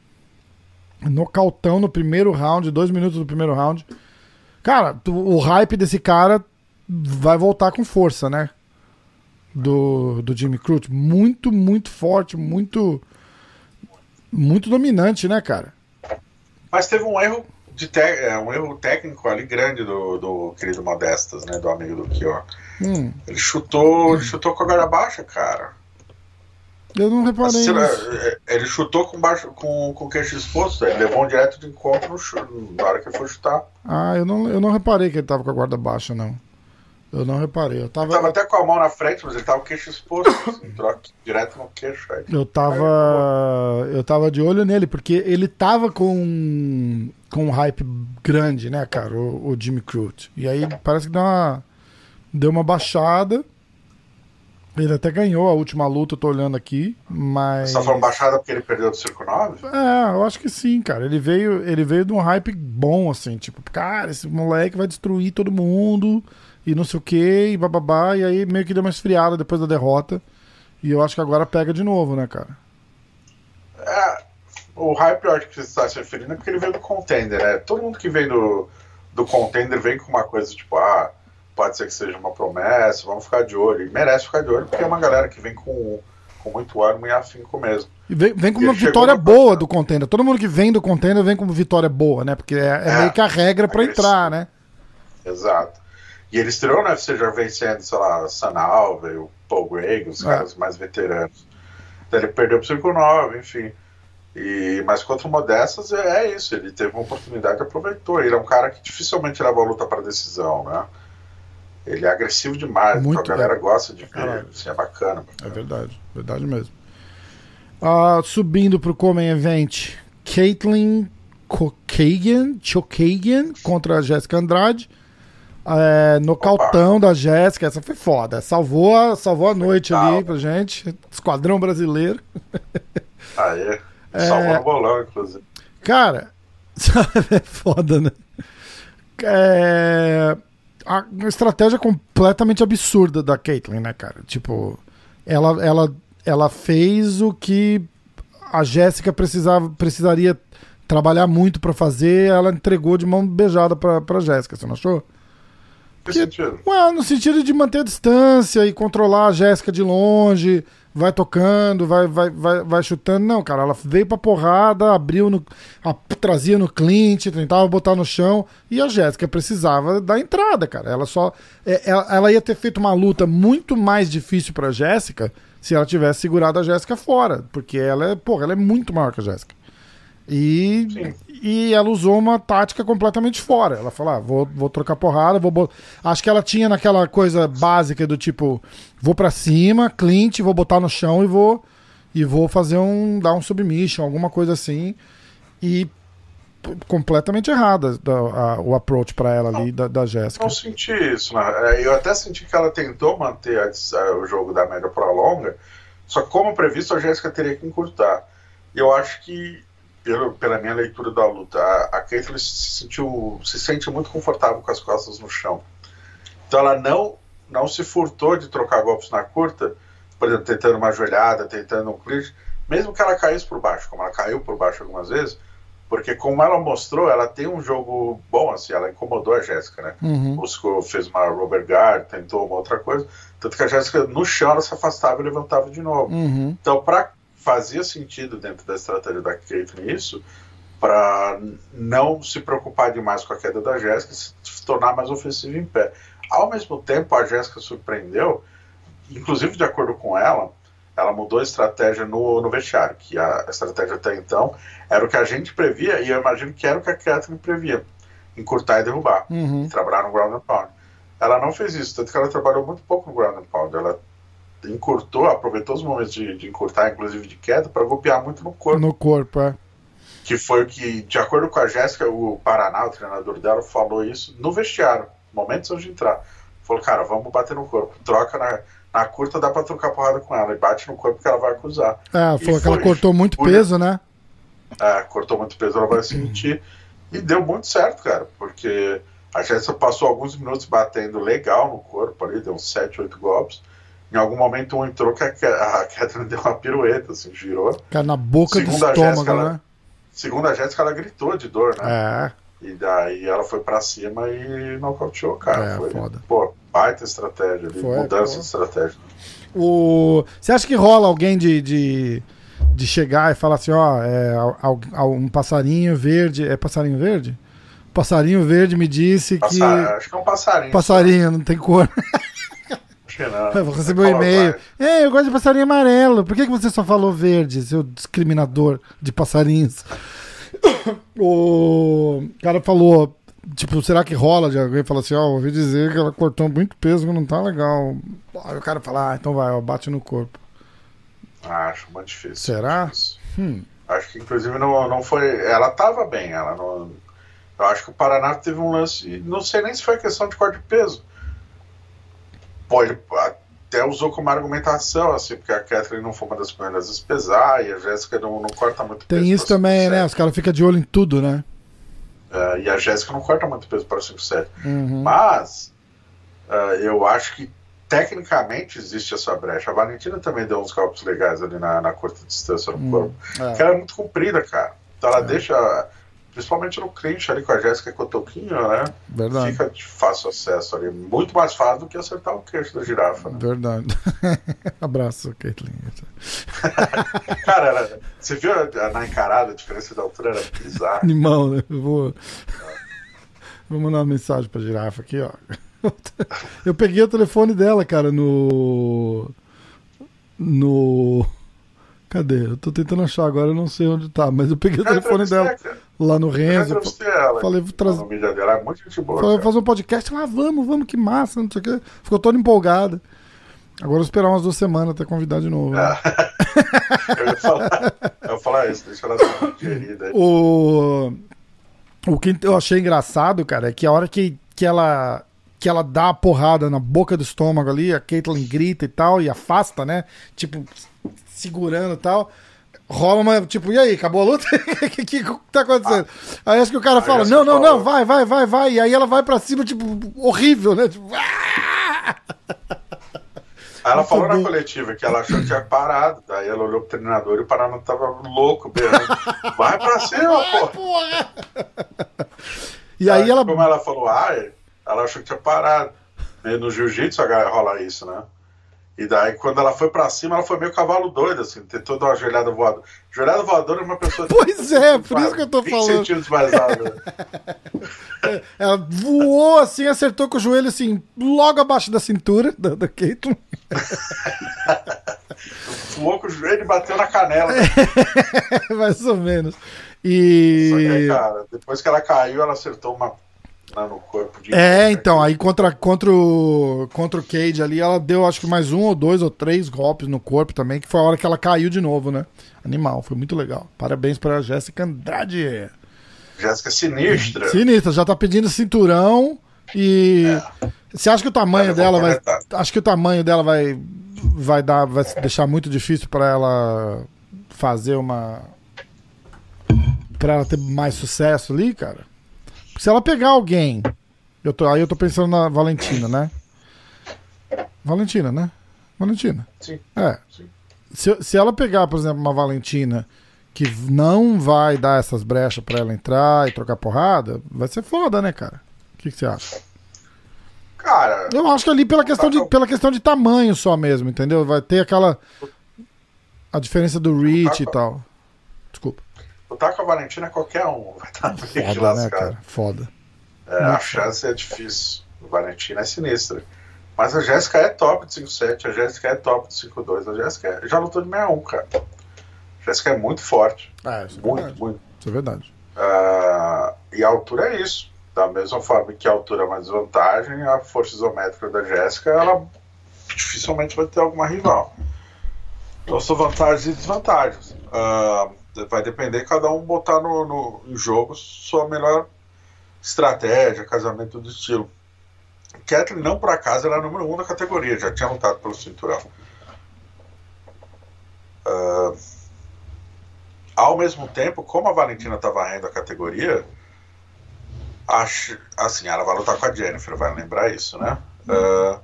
Nocautão no primeiro round, dois minutos do primeiro round. Cara, o hype desse cara vai voltar com força, né? Do, do Jimmy Crute. Muito, muito forte, muito. Muito dominante, né, cara? Mas teve um erro de te... É, um erro técnico ali grande do, do querido Modestas, né? Do amigo do Kiwan. Hum. Ele chutou, ele chutou com a guarda baixa, cara. Eu não reparei. Assim, ele chutou com, baixo, com, com o queixo exposto, ele levou um direto de encontro na hora que ele foi chutar. Ah, eu não, eu não reparei que ele tava com a guarda baixa, não. Eu não reparei. Eu tava... Ele tava até com a mão na frente, mas ele tava o queixo exposto, assim, direto no queixo. Aí. Eu tava. Eu tava de olho nele, porque ele tava com, com um hype grande, né, cara, o, o Jimmy Crute. E aí parece que deu uma deu uma baixada. Ele até ganhou a última luta, eu tô olhando aqui, mas. Você tá falando baixada porque ele perdeu do Circo 9? É, eu acho que sim, cara. Ele veio, ele veio de um hype bom, assim, tipo, cara, esse moleque vai destruir todo mundo e não sei o que, e bababá, e aí meio que deu uma esfriada depois da derrota. E eu acho que agora pega de novo, né, cara? É, o hype eu acho que você está se referindo é porque ele veio do contender, né? Todo mundo que vem do, do contender vem com uma coisa tipo, ah pode ser que seja uma promessa, vamos ficar de olho. E merece ficar de olho, porque é uma galera que vem com, com muito ânimo e afinco mesmo. E vem, vem com e uma vitória boa do contender. Todo mundo que vem do contender vem com uma vitória boa, né? Porque é, é, é meio que a regra para entrar, né? Exato. E ele estreou na UFC já vencendo, sei lá, Sana Alves, o Paul Greg, os é. caras mais veteranos. Então ele perdeu pro Circo 9, enfim. E, mas contra o Modestas é, é isso, ele teve uma oportunidade e aproveitou. Ele é um cara que dificilmente leva a luta para decisão, né? Ele é agressivo demais, Muito então a galera bem. gosta de ver, assim, é bacana. É verdade, verdade mesmo. Ah, subindo pro Common Event, Caitlyn Chokagian, Chokagian contra a Jéssica Andrade. É, nocautão da Jéssica, essa foi foda. Salvou a, salvou a noite ali pra gente. Esquadrão brasileiro. Aí, É. salvou no bolão, inclusive. Cara, é foda, né? É, a uma estratégia completamente absurda da Caitlyn, né, cara? Tipo, ela, ela, ela fez o que a Jéssica precisava, precisaria trabalhar muito pra fazer, ela entregou de mão beijada pra, pra Jéssica, você não achou? Que sentido? Ué, no sentido de manter a distância e controlar a Jéssica de longe, vai tocando, vai, vai, vai, vai chutando. Não, cara, ela veio pra porrada, abriu no. a- trazia no Clint, tentava botar no chão, e a Jéssica precisava da entrada, cara. Ela só. é, Ela, ela ia ter feito uma luta muito mais difícil pra Jéssica se ela tivesse segurado a Jéssica fora. Porque ela é, porra, ela é muito maior que a Jéssica. E, Sim. e ela usou uma tática completamente fora. Ela falou: ah, vou, vou trocar porrada, vou bot... Acho que ela tinha naquela coisa básica do tipo: vou pra cima, Clint, vou botar no chão e vou e vou fazer um dar um submission, alguma coisa assim. E completamente errada da- a- o approach pra ela ali da, da Jéssica. Não senti isso, né? Eu até senti que ela tentou manter a a- o jogo da média para longa, só que como previsto, a Jéssica teria que encurtar. E eu acho que, pelo, pela minha leitura da luta, a, a Caitlyn se sentiu, se sente muito confortável com as costas no chão. Então ela não, não se furtou de trocar golpes na curta, por exemplo, tentando uma joelhada, tentando um clinch, mesmo que ela caísse por baixo, como ela caiu por baixo algumas vezes, porque como ela mostrou, ela tem um jogo bom, assim, ela incomodou a Jéssica, né? Uhum. buscou, fez uma Robert Guard, tentou uma outra coisa. Tanto que a Jéssica no chão ela se afastava e levantava de novo. Uhum. Então, para fazia sentido dentro da estratégia da Caitlyn isso, para não se preocupar demais com a queda da Jéssica e se tornar mais ofensiva em pé. Ao mesmo tempo, a Jéssica surpreendeu, inclusive de acordo com ela, ela mudou a estratégia no, no vestiário, que a estratégia até então era o que a gente previa, e eu imagino que era o que a Caitlyn previa, encurtar e derrubar Uhum. trabalhar no ground and pound. Ela não fez isso, tanto que ela trabalhou muito pouco no ground and pound. Ela encurtou, aproveitou os momentos de, de encurtar, inclusive de queda, para golpear muito no corpo. No corpo, é. Que foi o que, de acordo com a Jéssica, o Paraná, o treinador dela, falou isso no vestiário, momentos antes de entrar. Falou, cara, vamos bater no corpo. Troca na, na curta, dá pra trocar porrada com ela. E bate no corpo que ela vai acusar. Ela E falou que ela foi. cortou muito Foi. peso, né? É, cortou muito peso, ela vai sentir. E deu muito certo, cara, porque a Jéssica passou alguns minutos batendo legal no corpo ali, deu uns 7, 8 golpes. Em algum momento um entrou que a, a Catherine deu uma pirueta, assim, girou. Cara, na boca do Segundo a estômago, Jéssica, ela- né? Segundo a Jéssica, ela gritou de dor, né? É, E daí ela foi pra cima e nocauteou, cara. É, foi, foda. Pô, baita estratégia ali, Foi, mudança pô. de estratégia. O... Você acha que rola alguém de, de, de chegar e falar assim, ó, é, um passarinho verde. É passarinho verde? Passarinho verde me disse que. Acho que é um passarinho. Passarinho, não tem cor. Não. Eu vou receber um e-mail. É, eu gosto de passarinho amarelo. Por que, que você só falou verde, seu discriminador de passarinhos? o cara falou, tipo, será que rola de alguém falar assim, ó, ouvi dizer que ela cortou muito peso que não tá legal. Aí o cara fala, ah, então vai, ó, bate no corpo. Ah, Acho muito difícil. Será? difícil. Hum. Acho que inclusive não, não foi. Ela tava bem, ela não. Eu acho que o Paraná teve um lance. Não sei nem se foi questão de corte de peso. Ele até usou como argumentação, assim, porque a Catherine não foi uma das primeiras a pesar e a Jéssica não, não corta muito peso. Tem isso também, 5'7". né? Os caras ficam de olho em tudo, né? É, e a Jéssica não corta muito peso para 5'7". Uhum. Mas ah, eu acho que tecnicamente existe essa brecha. A Valentina também deu uns golpes legais ali na, na curta distância no Hum, corpo. é. Porque ela é muito comprida, cara. Então ela É. deixa, principalmente no clinch ali com a Jéssica Cotoquinho, né? Verdade. Fica de fácil acesso ali. Muito mais fácil do que acertar o queixo da girafa. Né? Verdade. Abraço, Caitlyn. Cara, ela- você viu na encarada a diferença da altura? Era bizarra. Animal, né? Eu vou. Vou mandar uma mensagem pra girafa aqui, ó. Eu peguei o telefone dela, cara, no. No. Cadê? Eu tô tentando achar agora, eu não sei onde tá, mas eu peguei o telefone dela lá no Renzo. Eu ela. Falei, vou trazer. dela é muito gente boa. Falei, vou fazer um podcast. Lá, vamos, vamos, que massa, não sei o quê. Ficou toda empolgada. Agora eu vou esperar umas duas semanas até convidar de novo. Né? eu, ia falar, eu ia falar isso, deixa ela dar digerida. O... o que eu achei engraçado, cara, é que a hora que, que ela que ela dá a porrada na boca do estômago ali, a Caitlyn grita e tal, e afasta, né? Tipo, segurando e tal. Rola uma, tipo, e aí, acabou a luta? O que, que, que, tá acontecendo? Ah, aí acho que o cara fala, não, não, não, vai, vai, vai, vai. E aí ela vai pra cima, tipo, horrível, né? Tipo, ah! ela falou na coletiva que ela achou que tinha parado. Daí ela olhou pro treinador e o Paraná tava louco, berrando. Vai pra cima, pô. Porra. E aí, aí ela. Como ela falou, ai, ela achou que tinha parado. No jiu-jitsu rola isso, né? E daí, quando ela foi pra cima, ela foi meio cavalo doido, assim, tentou dar uma joelhada voadora. Joelhada voadora é uma pessoa. Pois é, por isso que eu tô falando. centímetros mais alta. ela voou assim, acertou com o joelho, assim, logo abaixo da cintura da, da Caitlyn. voou com o joelho e bateu na canela. Né? mais ou menos. E. Só que aí, cara, depois que ela caiu, ela acertou uma lá no corpo de. É, então, aí contra, contra, o, contra o Cage ali, ela deu acho que mais um ou dois ou três golpes no corpo também, que foi a hora que ela caiu de novo, né? Animal, foi muito legal. Parabéns pra Jéssica Andrade. Jéssica sinistra. Sinistra, já tá pedindo cinturão e. É. Você acha que o tamanho dela vai. Acho que o tamanho dela vai. Vai dar. Vai deixar muito difícil para ela fazer uma. Pra ela ter mais sucesso ali, cara? Se ela pegar alguém. Eu tô, aí eu tô pensando na Valentina, né? Valentina, né? Valentina. Sim. É. Sim. Se, se ela pegar, por exemplo, uma Valentina que não vai dar essas brechas para ela entrar e trocar porrada, vai ser foda, né, cara? O que, que você acha? Cara. Eu acho que ali pela questão, de, pela questão de tamanho só mesmo, entendeu? Vai ter aquela. A diferença do reach e tal. Desculpa. Lutar com a Valentina é qualquer um vai estar Foda, né, cara? Foda. É, a chance é difícil. O Valentina é sinistra. Mas a Jéssica é top de 5-7, a Jéssica é top de 5-2, a Jéssica é... já lutou de 61, cara. A Jéssica é muito forte. Ah, isso é muito, verdade. muito. Isso é verdade. Uh, e a altura é isso. Da mesma forma que a altura é uma desvantagem, a força isométrica da Jéssica, ela dificilmente vai ter alguma rival. Então são vantagens e desvantagens. Uh, vai depender cada um botar no, no em jogo sua melhor estratégia, casamento do estilo. Kathleen, não por acaso, era a número um da categoria, já tinha lutado pelo cinturão. Uh, ao mesmo tempo, como a Valentina está varrendo a categoria, acho, assim, ela vai lutar com a Jennifer, vai lembrar isso, né? Uh,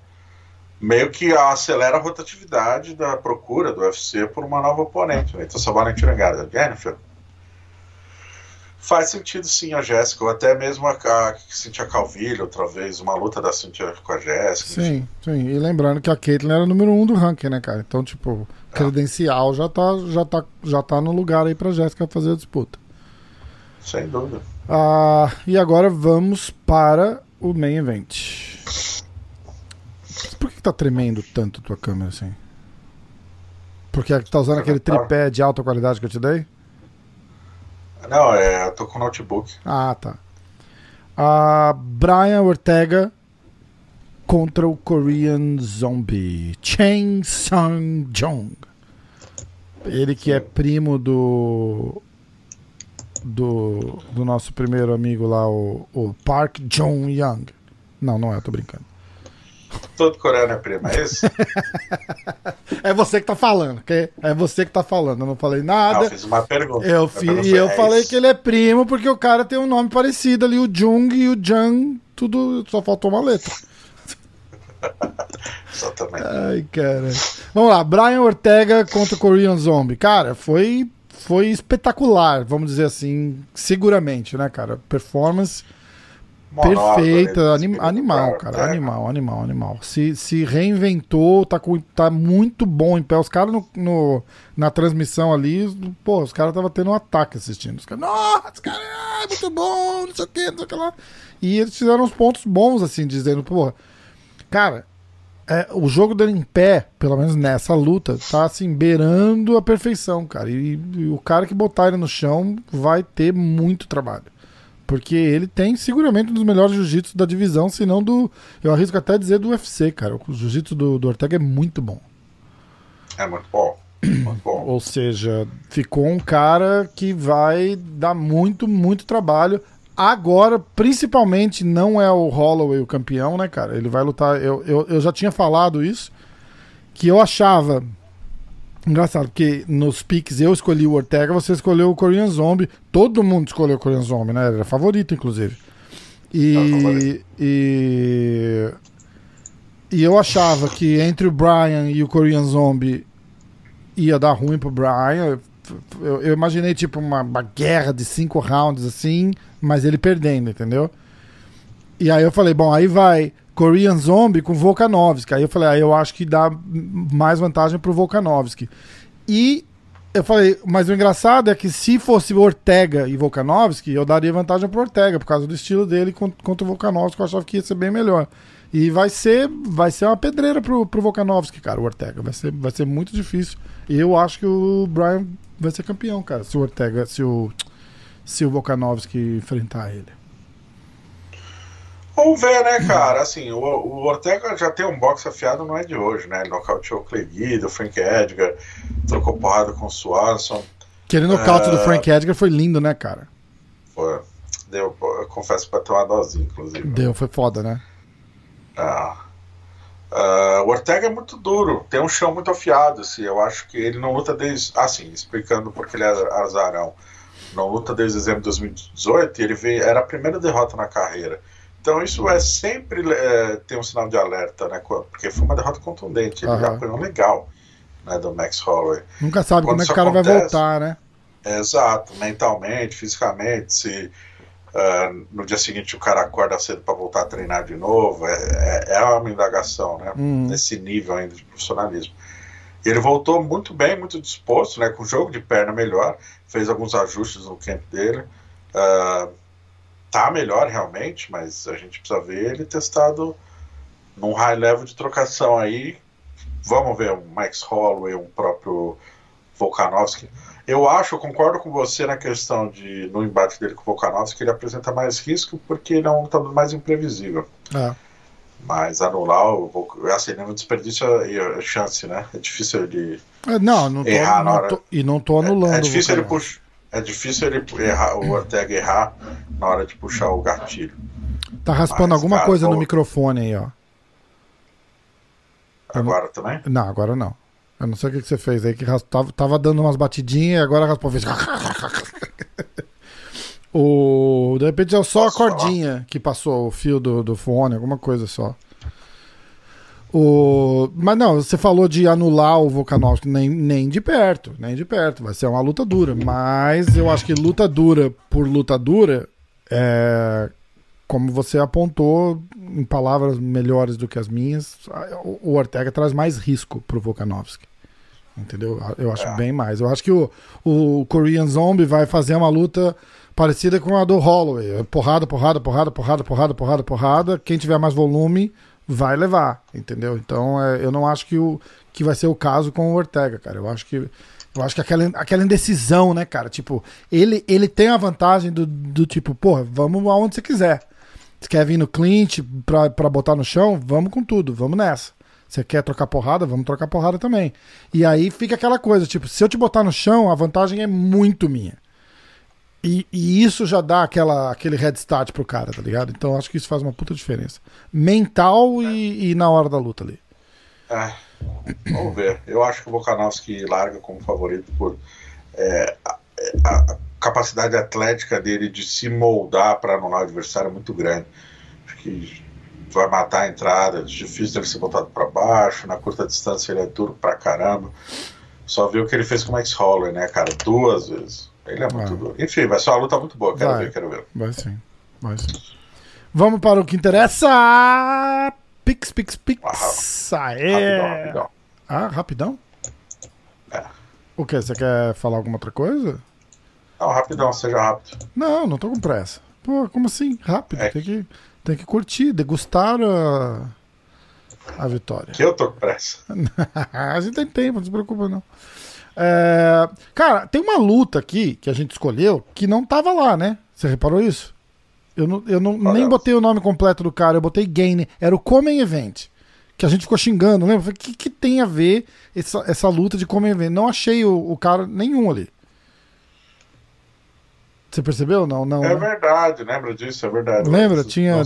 meio que acelera a rotatividade da procura do UFC por uma nova oponente. Né? Então, se a Valentina ganhar a Jennifer, faz sentido sim a Jéssica, ou até mesmo a, a Cintia Calvillo, outra vez, uma luta da Cintia com a Jéssica. Sim, sim. E lembrando que a Caitlyn era o número um do ranking, né, cara? Então, tipo, é. credencial já tá, já tá, já tá no lugar aí pra Jéssica fazer a disputa. Sem dúvida. Ah, e agora vamos para o main event. Por que, que tá tremendo tanto a tua câmera assim? Porque tá usando aquele tripé de alta qualidade que eu te dei? Não, é, eu tô com notebook. Ah, tá. A Brian Ortega contra o Korean Zombie. Chang Sung Jong. Ele que é primo do. Do, do nosso primeiro amigo lá, o, o Park Jong Young. Não, não é, eu tô brincando. Todo coreano é primo, é isso? é você que tá falando, ok? É você que tá falando. Eu não falei nada. Não, eu fiz uma pergunta. Eu fiz, e eu é falei isso. que ele é primo porque o cara tem um nome parecido ali, o Jung e o Jang, tudo só faltou uma letra. Exatamente. Ai, cara. Vamos lá, Brian Ortega contra Korean Zombie. Cara, foi foi espetacular, vamos dizer assim, seguramente, né, cara? Performance Perfeita, anim, animal, cara, animal, animal, animal. Se, se reinventou, tá, com, tá muito bom em pé. Os caras no, no, na transmissão ali, pô, os caras estavam tendo um ataque assistindo. Os caras, nossa, cara, é muito bom, não sei o que, não sei o que lá. E eles fizeram uns pontos bons, assim, dizendo, pô, cara, é, o jogo dele em pé, pelo menos nessa luta, tá assim, beirando a perfeição, cara. E, e, o cara que botar ele no chão vai ter muito trabalho. Porque ele tem seguramente um dos melhores jiu-jitsu da divisão, se não do. Eu arrisco até dizer do UFC, cara. O jiu-jitsu do, do Ortega é muito bom. É muito bom. Muito bom. Ou seja, ficou um cara que vai dar muito, muito trabalho. Agora, principalmente, não é o Holloway o campeão, né, cara? Ele vai lutar. Eu, eu, eu já tinha falado isso, que eu achava. Engraçado, porque nos piques eu escolhi o Ortega, você escolheu o Korean Zombie. Todo mundo escolheu o Korean Zombie, né? Era favorito, inclusive. E, e, e eu achava que entre o Brian e o Korean Zombie ia dar ruim pro Brian. Eu, eu imaginei tipo uma, uma guerra de cinco rounds assim mas ele perdendo, entendeu? E aí eu falei, bom, aí vai Korean Zombie com Volkanovski. Aí eu falei, aí eu acho que dá mais vantagem pro Volkanovski. E eu falei, mas o engraçado é que se fosse Ortega e Volkanovski, eu daria vantagem pro Ortega, por causa do estilo dele contra o Volkanovski, eu achava que ia ser bem melhor. E vai ser, vai ser uma pedreira pro, pro Volkanovski, cara, o Ortega. Vai ser, vai ser muito difícil. E eu acho que o Brian vai ser campeão, cara, se o Ortega, se o se o Volkanovski enfrentar ele. Vamos ver, né, cara? Assim, o, o, Ortega já tem um boxe afiado, não é de hoje, né? Ele nocauteou o Clay Guida, o Frank Edgar, trocou porrada com o Swanson. Aquele nocaute é... do Frank Edgar foi lindo, né, cara? Foi. Deu, eu confesso pra ter uma dosinha, inclusive. Deu, foi foda, né? Ah. Uh, o Ortega é muito duro, tem um chão muito afiado. Assim, eu acho que ele não luta desde. Assim, explicando porque ele é azarão na luta desde dezembro de 2018 e ele veio, era a primeira derrota na carreira. Então isso é sempre é, tem um sinal de alerta, né? Porque foi uma derrota contundente, ele uhum. já apanhou legal, né? Do Max Holloway. Nunca sabe Quando como é que o cara acontece, vai voltar, né? É, exato, mentalmente, fisicamente, se uh, no dia seguinte o cara acorda cedo para voltar a treinar de novo, é, é, é uma indagação, né? Uhum. Nesse nível ainda de profissionalismo. Ele voltou muito bem, muito disposto, né, com jogo de perna melhor, fez alguns ajustes no camp dele. Uh, tá melhor realmente, mas a gente precisa ver ele testado num high level de trocação aí. Vamos ver um Max Holloway, um próprio Volkanovski. Eu acho, eu concordo com você na questão de, no embate dele com o Volkanovski, ele apresenta mais risco porque ele é um lutador mais imprevisível. É. Mas anular, o, assim, não desperdício a chance, né? É difícil de é, não, não tô, errar na hora. Tô, e não tô anulando. É, é difícil ele puxar. É difícil ele errar, o Ortega errar na hora de puxar o gatilho. Tá raspando Mas, alguma cara, coisa no microfone aí, ó. Agora também? Não, agora não. Eu não sei o que, que você fez aí, que tava, tava dando umas batidinhas e agora raspou. Fez... O, de repente é só Posso a cordinha falar? que passou o fio do, do fone, alguma coisa só. O, mas não, você falou de anular o Volkanovski, nem, nem de perto, nem de perto. Vai ser uma luta dura, mas eu acho que luta dura por luta dura, é, como você apontou em palavras melhores do que as minhas, o Ortega traz mais risco pro Volkanovski. Entendeu? Eu acho é. bem mais. Eu acho que o, o Korean Zombie vai fazer uma luta parecida com a do Holloway. Porrada, porrada, porrada, porrada, porrada, porrada, porrada. Quem tiver mais volume vai levar, entendeu? Então é, eu não acho que, o, que vai ser o caso com o Ortega, cara. Eu acho que eu acho que aquela, aquela indecisão, né, cara? Tipo, ele, ele tem a vantagem do, do tipo, porra, vamos aonde você quiser. Você quer vir no Clint pra, pra botar no chão? Vamos com tudo, vamos nessa. Você quer trocar porrada? Vamos trocar porrada também. E aí fica aquela coisa, tipo, se eu te botar no chão, a vantagem é muito minha. E, e, isso já dá aquela, aquele head start pro cara, tá ligado? Então acho que isso faz uma puta diferença. Mental e, e na hora da luta ali. É, vamos ver. Eu acho que o Volkanovski larga como favorito por é, a, a, capacidade atlética dele de se moldar para anular o adversário é muito grande. Acho que vai matar a entrada, é difícil ele ser botado para baixo, na curta distância ele é duro pra caramba. Só viu o que ele fez com o Max Holler, né, cara? Duas vezes. Ele é muito duro. Enfim, vai ser uma luta muito boa. Quero vai. ver, quero ver. Vai sim. Vai sim. Vamos para o que interessa. Pix, pix, pix. Ah, Aê. Rapidão, rapidão. Ah, rapidão? É. O que? Você quer falar alguma outra coisa? Não, rapidão, seja rápido. Não, não tô com pressa. Pô, como assim? Rápido. É. Tem, que, tem que curtir, degustar a, a vitória. Que eu tô com pressa. a gente tem tempo, não se preocupa não. É, cara, tem uma luta aqui que a gente escolheu que não tava lá, né? Você reparou isso? Eu, não, eu não, nem botei o nome completo do cara, eu botei Gain. Era o Common Event. Que a gente ficou xingando, lembra? O que, que tem a ver essa, essa luta de Common Event? Não achei o, o cara nenhum ali. Você percebeu? Não, não. É né? verdade, lembra disso, é verdade. Lembra? Tinha.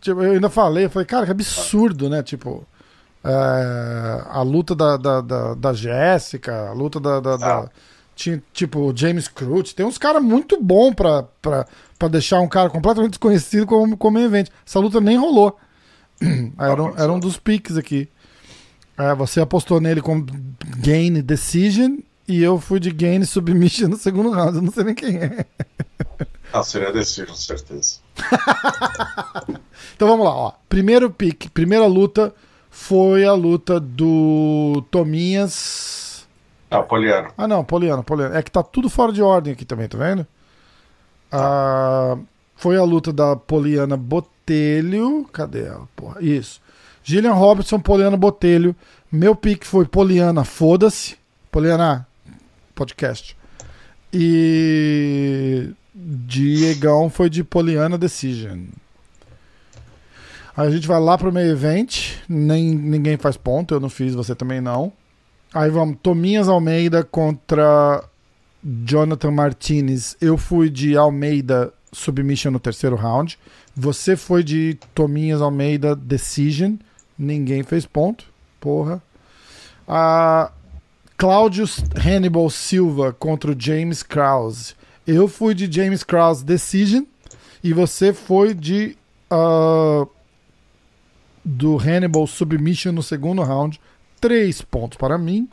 Tipo, eu ainda falei, eu falei, cara, que absurdo, né? Tipo, é, a luta da, da, da, da Jéssica, a luta da. da, da- Ah. Tinha, tipo, James Crute. Tem uns caras muito bons pra, pra, pra deixar um cara completamente desconhecido como, como evento. Essa luta nem rolou. Era, um- era um dos piques aqui. É, você apostou nele com Gain Decision e eu fui de Gain Submission no segundo round. Eu não sei nem quem é. Não, seria com certeza. Então vamos lá, ó. Primeiro pick, primeira luta foi a luta do Tominhas. Ah, Poliano. Ah, não, Poliano, Poliano. É que tá tudo fora de ordem aqui também, tá vendo? Ah, foi a luta da Poliana Botelho. Cadê ela? Porra, isso. Gillian Robertson, Poliana Botelho. Meu pick foi Poliana, foda-se. Poliana, podcast. E Diegão foi de Poliana Decision. Aí a gente vai lá pro meio event. Nem, ninguém faz ponto, eu não fiz, você também não. Aí vamos, Tominhas Almeida contra Jonathan Martinez. Eu fui de Almeida submission no terceiro round. Você foi de Tominhas Almeida decision. Ninguém fez ponto. Porra. Ah, Cláudio Hannibal Silva contra James Krause. Eu fui de James Krause decision. E você foi de ah, do Hannibal submission no segundo round. Três pontos para mim.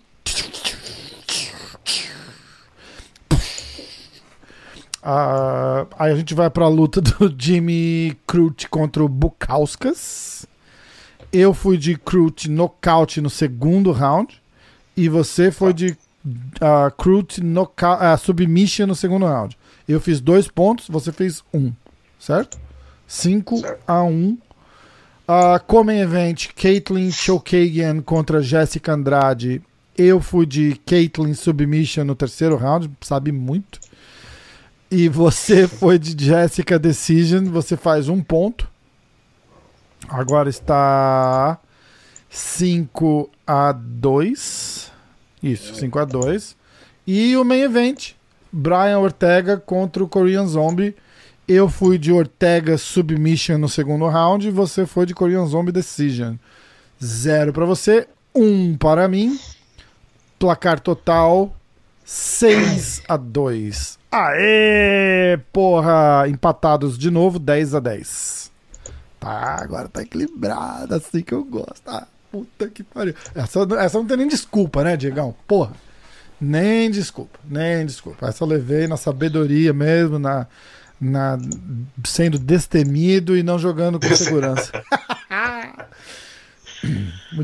Ah, aí a gente vai para a luta do Jimmy Crute contra o Bukauskas. Eu fui de Crute nocaute no segundo round. E você foi de uh, Crute ah, submission no segundo round. Eu fiz dois pontos, você fez um. Certo? 5 Certo. a 1. Um. Uh, Common Event, Caitlyn Chokagian contra Jessica Andrade. Eu fui de Caitlyn Submission no terceiro round, sabe muito. E você foi de Jessica Decision, você faz um ponto. Agora está 5 a 2. Isso, 5 a 2. E o main event, Brian Ortega contra o Korean Zombie. Eu fui de Ortega Submission no segundo round e você foi de Korean Zombie Decision. Zero para você, um para mim. Placar total 6 a 2. Aê, porra! Empatados de novo, 10 a 10. Tá, agora tá equilibrado, assim que eu gosto. Ah, puta que pariu. Essa, essa não tem nem desculpa, né, Diegão? Porra. Nem desculpa, nem desculpa. Essa eu levei na sabedoria mesmo, na, na sendo destemido e não jogando com segurança.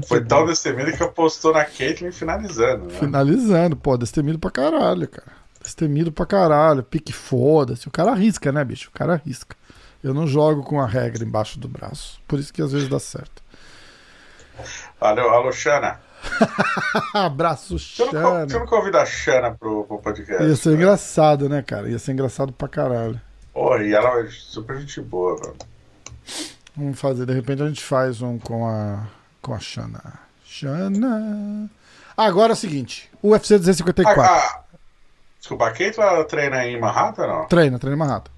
Foi bom. tão destemido que apostou na Caitlyn finalizando. Né? Finalizando, pô, destemido pra caralho, cara. Destemido pra caralho, pique foda-se. O cara arrisca, né, bicho? O cara arrisca. Eu não jogo com a regra embaixo do braço. Por isso que às vezes dá certo. Valeu, alô, Xana. Abraço, Você nunca, Xana. você nunca ouviu a Xana pro, pro podcast? Ia ser né? engraçado, né, cara? Ia ser engraçado pra caralho. Porra, e ela é super gente boa, velho. Vamos fazer, de repente a gente faz um com a com a Xana. Xana. Agora é o seguinte, UFC 254. Ah, ah, desculpa, a Caitlyn ela treina em Manhattan ou não? Treina, treina Manhattan.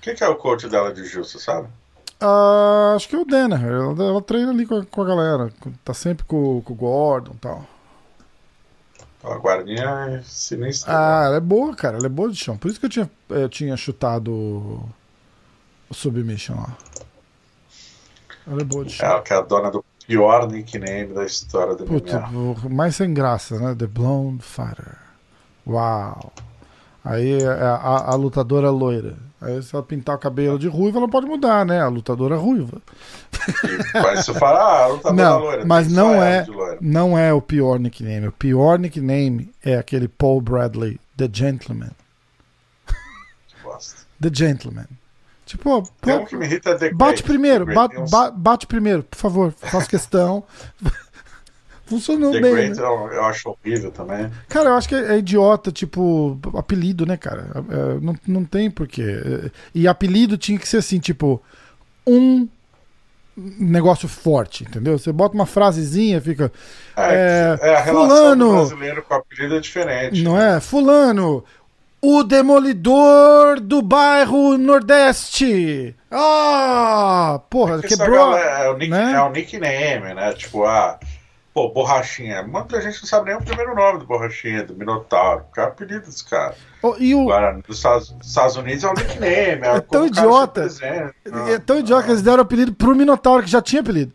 Quem que é o coach dela de você sabe? Ah, acho que é o Denner. Ela, ela treina ali com a, com a galera. Tá sempre com, com o Gordon e tal. A guardinha é sinistra. Ah, ela é boa, cara. Ela é boa de chão. Por isso que eu tinha, eu tinha chutado o, Submission lá. Ela é boa de chão. Ela que é a dona do pior nickname da história do Puta, MMA. mais sem graça, né? The Blonde Fighter. Uau. Aí é a, a- a lutadora loira. Aí se ela pintar o cabelo de ruiva, ela pode mudar, né? A lutadora ruiva. Mas você fala, ah, a lutadora Não, loira. mas não é, não é o pior nickname. O pior nickname é aquele Paul Bradley, The Gentleman. Bosta. The Gentleman. Tipo, pô, um que me irrita é The bate primeiro, bate, bate primeiro, por favor, faço questão. Funcionou The bem, Great né? eu, eu acho horrível também. Cara, eu acho que é idiota, tipo, apelido, né, cara? É, não, não tem porquê. É, E apelido tinha que ser assim, tipo, um negócio forte, entendeu? Você bota uma frasezinha, fica. É, É, é, a relação fulano. do brasileiro com apelido é diferente. Não é? Fulano, o demolidor do bairro Nordeste. Ah! Porra, Essa quebrou. galera- é, o nick- né? é o nickname, né? Tipo, ah, pô, Borrachinha. Muita gente não sabe nem o primeiro nome do Borrachinha, do Minotauro. Que é o apelido desse cara. Oh, e o, Agora, nos Estados, Unidos é o nickname. É, É tão idiota. é tão idiota que eles deram apelido pro Minotauro, que já tinha apelido.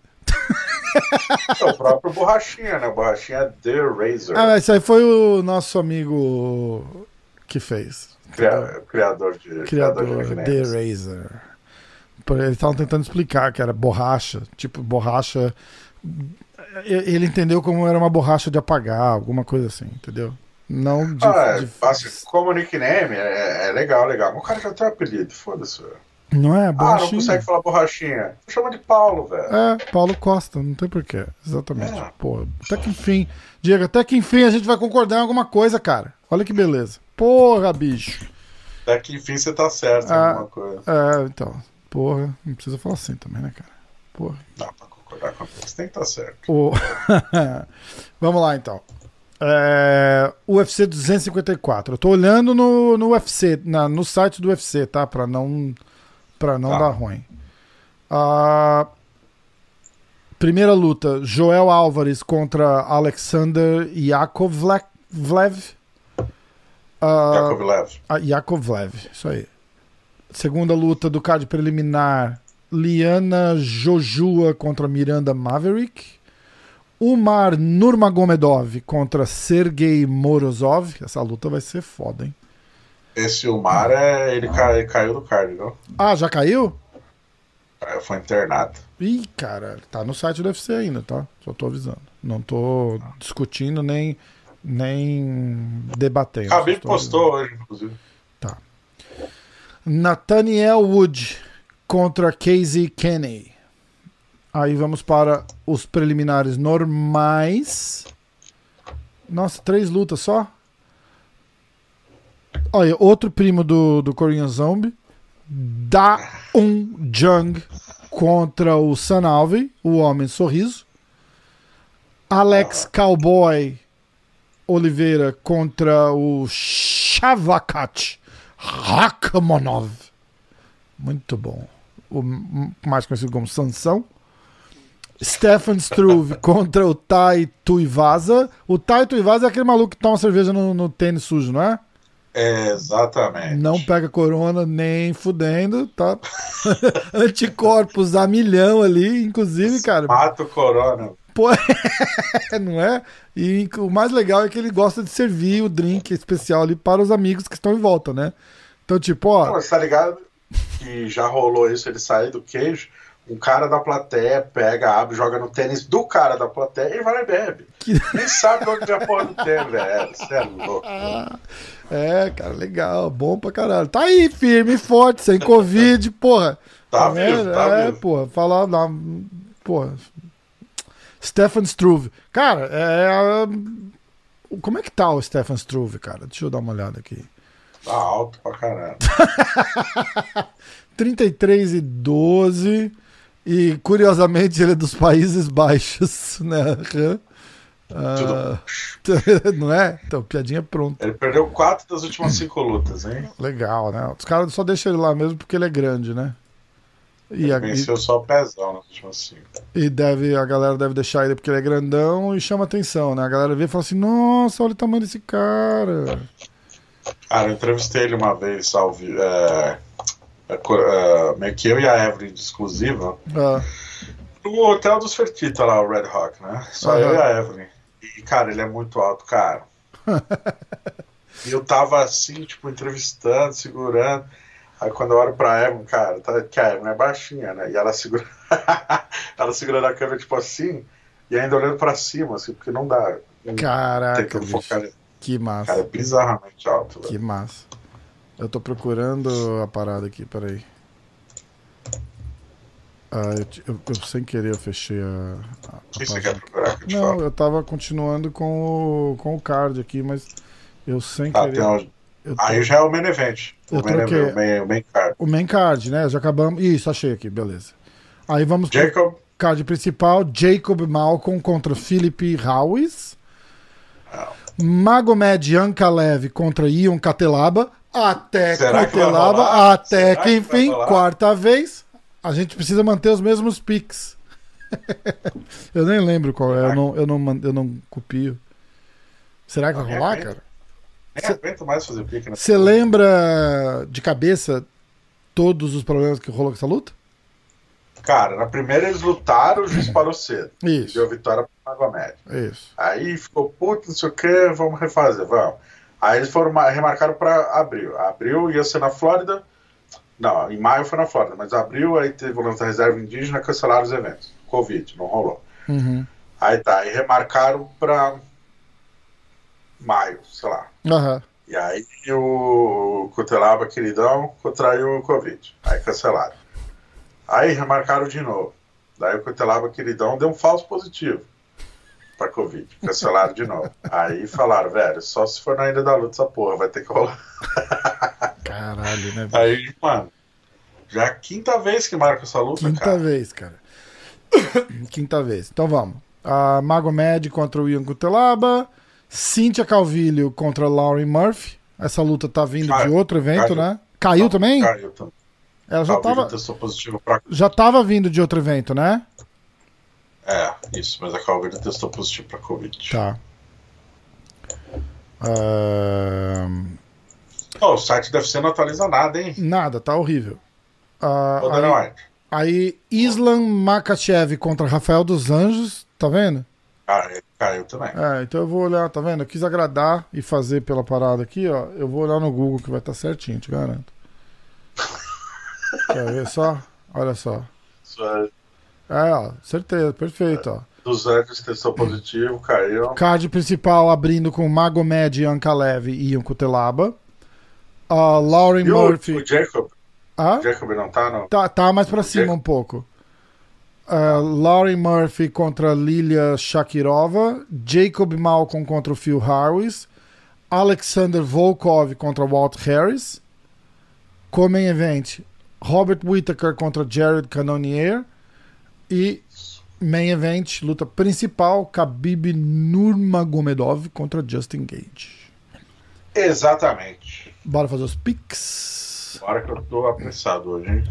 É o próprio Borrachinha, né? Borrachinha é The Razor. Ah, isso aí foi o nosso amigo que fez. cria- criador de criador de Criador, The nicknames. Razor. Eles estavam tentando explicar que era borracha. Tipo, borracha. Ele entendeu como era uma borracha de apagar, alguma coisa assim, entendeu? Não de. Ah, é, de- assim, como nickname, é, é legal, legal. Mas o cara já tem um apelido, foda-se. Não é? Ah, não Borrachinha. consegue falar borrachinha. Chama de Paulo, velho. É, Paulo Costa, não tem porquê. Exatamente. É. Pô, até que enfim. Diego, até que enfim a gente vai concordar em alguma coisa, cara. Olha que beleza. Porra, bicho. Até que enfim você tá certo em Ah. alguma coisa. É, então. Porra, não precisa falar assim também, né, cara? Porra. Dá com você, tem que estar certo. O- Vamos lá, então. É... UFC 254. Eu tô olhando no, no UFC, na- no site do UFC, tá? Pra não, pra não Tá. dar ruim. A primeira luta: Joel Álvares contra Alexander Yakovlev. Ah, Yakovlev. ah, Yakovlev, isso aí. Segunda luta do card preliminar: Liana Jojua contra Miranda Maverick. Umar Nurmagomedov contra Sergei Morozov. Essa luta vai ser foda, hein? Esse Umar, é, ele, ca- ele caiu do card, não? Ah, já caiu? Foi internado. Ih, cara, tá no site do UFC ainda, tá? Só tô avisando. Não tô discutindo nem, nem debatendo. Khabib tô postou hoje, inclusive. Nathaniel Wood contra Casey Kenny. Aí vamos para os preliminares normais. Nossa, três lutas só? Olha, outro primo do, do Korean Zombie. Da Um Jung contra o Sun Alvey, o Homem Sorriso. Alex Cowboy Oliveira contra o Shavakat Rakamonov. Muito bom. O mais conhecido como Sansão. Stefan Struve contra o Tai Tuivasa. O Tai Tuivasa é aquele maluco que toma cerveja no, no tênis sujo, não é? É, exatamente. Não pega corona nem fudendo, tá? Anticorpos a milhão ali, inclusive, cara. Mata o Corona. Pô, não é? E o mais legal é que ele gosta de servir o drink especial ali para os amigos que estão em volta, né? Então, tipo, ó. Mas tá ligado que já rolou isso, ele sair do queijo, um cara da plateia pega, abre, joga no tênis do cara da plateia e vai lá e bebe. Que- Nem sabe onde é a porra do tênis, velho. Você é louco. É, cara, legal, bom pra caralho. Tá aí, firme e forte, sem Covid, porra. Tá vendo? vivo, tá é, vivo. porra, falar na. Porra. Stefan Struve. Cara, é. a- Como é que tá o Stefan Struve, cara? Deixa eu dar uma olhada aqui. Tá alto pra caralho. 33 e 12. E curiosamente ele é dos Países Baixos, né? Ah, não é? Então, piadinha pronta. Ele perdeu quatro das últimas cinco lutas, hein? Legal, né? Os caras só deixam ele lá mesmo porque ele é grande, né? E, Ele a, venceu só o pezão nas últimas cinco. e, deve, a galera deve deixar ele porque ele é grandão e chama atenção, né? A galera vê e fala assim: Nossa, olha o tamanho desse cara. Cara, eu entrevistei ele uma vez ao vi- é, é, é, meio que eu e a Evelyn de exclusiva Ah, no hotel dos Fertita lá, o Red Rock, né? Só eu e a Evelyn. E, cara, ele é muito alto, cara. e eu tava assim, tipo, entrevistando, segurando. Aí quando eu olho pra Evelyn, cara, tá, que a Evelyn é baixinha, né? E ela segura. ela segurando a câmera, tipo assim, e ainda olhando pra cima, assim, porque não dá. caraca, Tentando bicho. focar. Que Cara, é massa. bizarramente alto, velho. Que massa. Eu tô procurando a parada aqui, peraí. Ah, eu, eu- eu sem querer eu fechei a. a- a O que você quer procurar que eu te Não, falo? eu tava continuando com o, com o card aqui, mas eu sem Ah, querer. um- eu tô- Aí já é o main event. O Eu main, troquei. event, o main, o main card. O main card, né? Já acabamos. Isso, achei aqui, beleza. Aí vamos pro Jacob, card principal: Jacob Malcolm contra Philip Howes. Magomed Ankalev contra Ion Catelaba. Até Será que Catelaba, até Será que que enfim, rolar? quarta vez. A gente precisa manter os mesmos picks. eu nem lembro qual é, eu Será não, eu, não, eu não copio. Será que vai rolar, cara? nem aguento mais fazer pique. Você lembra de cabeça todos os problemas que rolou com essa luta? Cara, na primeira eles lutaram, o juiz parou cedo. Isso. Deu vitória pro Magomed. Isso. Aí ficou, puto, não sei o que, vamos refazer, vamos. Aí eles foram, ma- remarcaram para abril. Abril ia ser na Flórida. Não, em maio foi na Flórida, mas abril aí teve o lance da reserva indígena, cancelaram os eventos. Covid, não rolou. Uhum. Aí tá, aí remarcaram para maio, sei lá. Aham. E aí o Cutelaba, queridão, contraiu o Covid. Aí cancelaram. Aí remarcaram de novo. Daí o Cutelaba, queridão, deu um falso positivo pra Covid. Cancelaram de novo. Aí falaram, velho, só se for na Ilha da Luta essa porra, vai ter que rolar. Caralho, né? velho? Aí, mano, já é a quinta vez que marca essa luta, Quinta cara. vez, cara. Quinta vez. Então vamos. A Magomed contra o Ian Cutelaba. Cynthia Calvillo contra Lauren Murphy. Essa luta tá vindo de Caiu. outro evento, Caiu. né? Caiu também? Caiu também. Ela já Calvillo tava, já tava vindo de outro evento, né? É, isso, mas a Calvillo testou positivo pra Covid. Tá. Ahn, Ó, o site deve ser não atualiza nada, hein? nada, tá horrível. Ah, Dana aí, White. aí Islam Makachev contra Rafael dos Anjos, tá vendo? Caiu, caiu também. É, então eu vou olhar, tá vendo? Eu quis agradar e fazer pela parada aqui, ó. Eu vou olhar no Google que vai estar certinho, te garanto. Quer ver só? Olha só. Isso é- ó, certeza, perfeito, ó. Dos anjos testou positivo, caiu. Card principal abrindo com Magomed Ankalev e Ian Kutelaba. A Lauren E o, Murphy. o Jacob? Ah? O Jacob não tá, não? Tá, tá mais pra cima Jacob. um pouco. Uh, Lauren Murphy contra Lilia Shakirova. Jacob Malcolm contra o Phil Harris. Alexander Volkov contra Walt Harris. Como event, Robert Whittaker contra Jared Cannonier. E main event, luta principal, Khabib Nurmagomedov contra Justin Gage. Exatamente. Bora fazer os picks. Agora que eu tô apressado hoje, hein?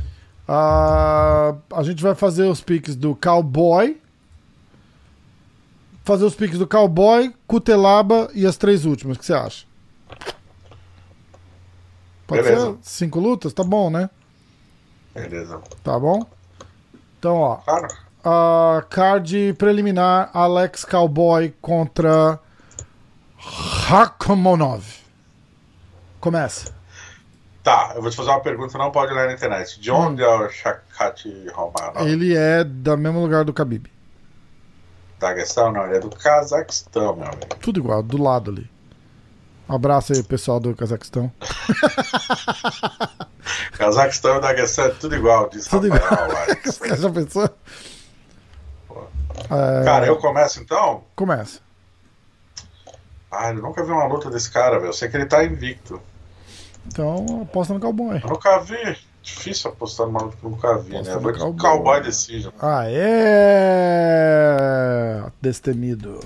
Ah, a gente vai fazer os picks do Cowboy. Fazer os picks do Cowboy, Cutelaba e as três últimas. O que você acha? Pode Beleza. ser? Cinco lutas? Tá bom, né? Beleza. Tá bom? Então, ó. Claro. a card preliminar: Alex Cowboy contra Rakhmonov. Começa. Tá, eu vou te fazer uma pergunta, não pode ler na internet. De onde é o Shakati Romanov? Ele é do mesmo lugar do Khabib. Daguestão? Não, ele é do Cazaquistão, meu amigo. Tudo igual, do lado ali. Um abraço aí, pessoal do Cazaquistão. Cazaquistão e Daguestão é tudo igual, diz Tudo Rafael caras já pensou? É, Cara, eu começo então? Começa. Ah, eu nunca vi uma luta desse cara, velho. Eu sei que ele tá invicto. Então, aposta no cowboy. Eu nunca vi. Difícil apostar numa luta que eu nunca vi, Aposta né? No Cowboy. Cowboy Decision. Ah, é. Destemido.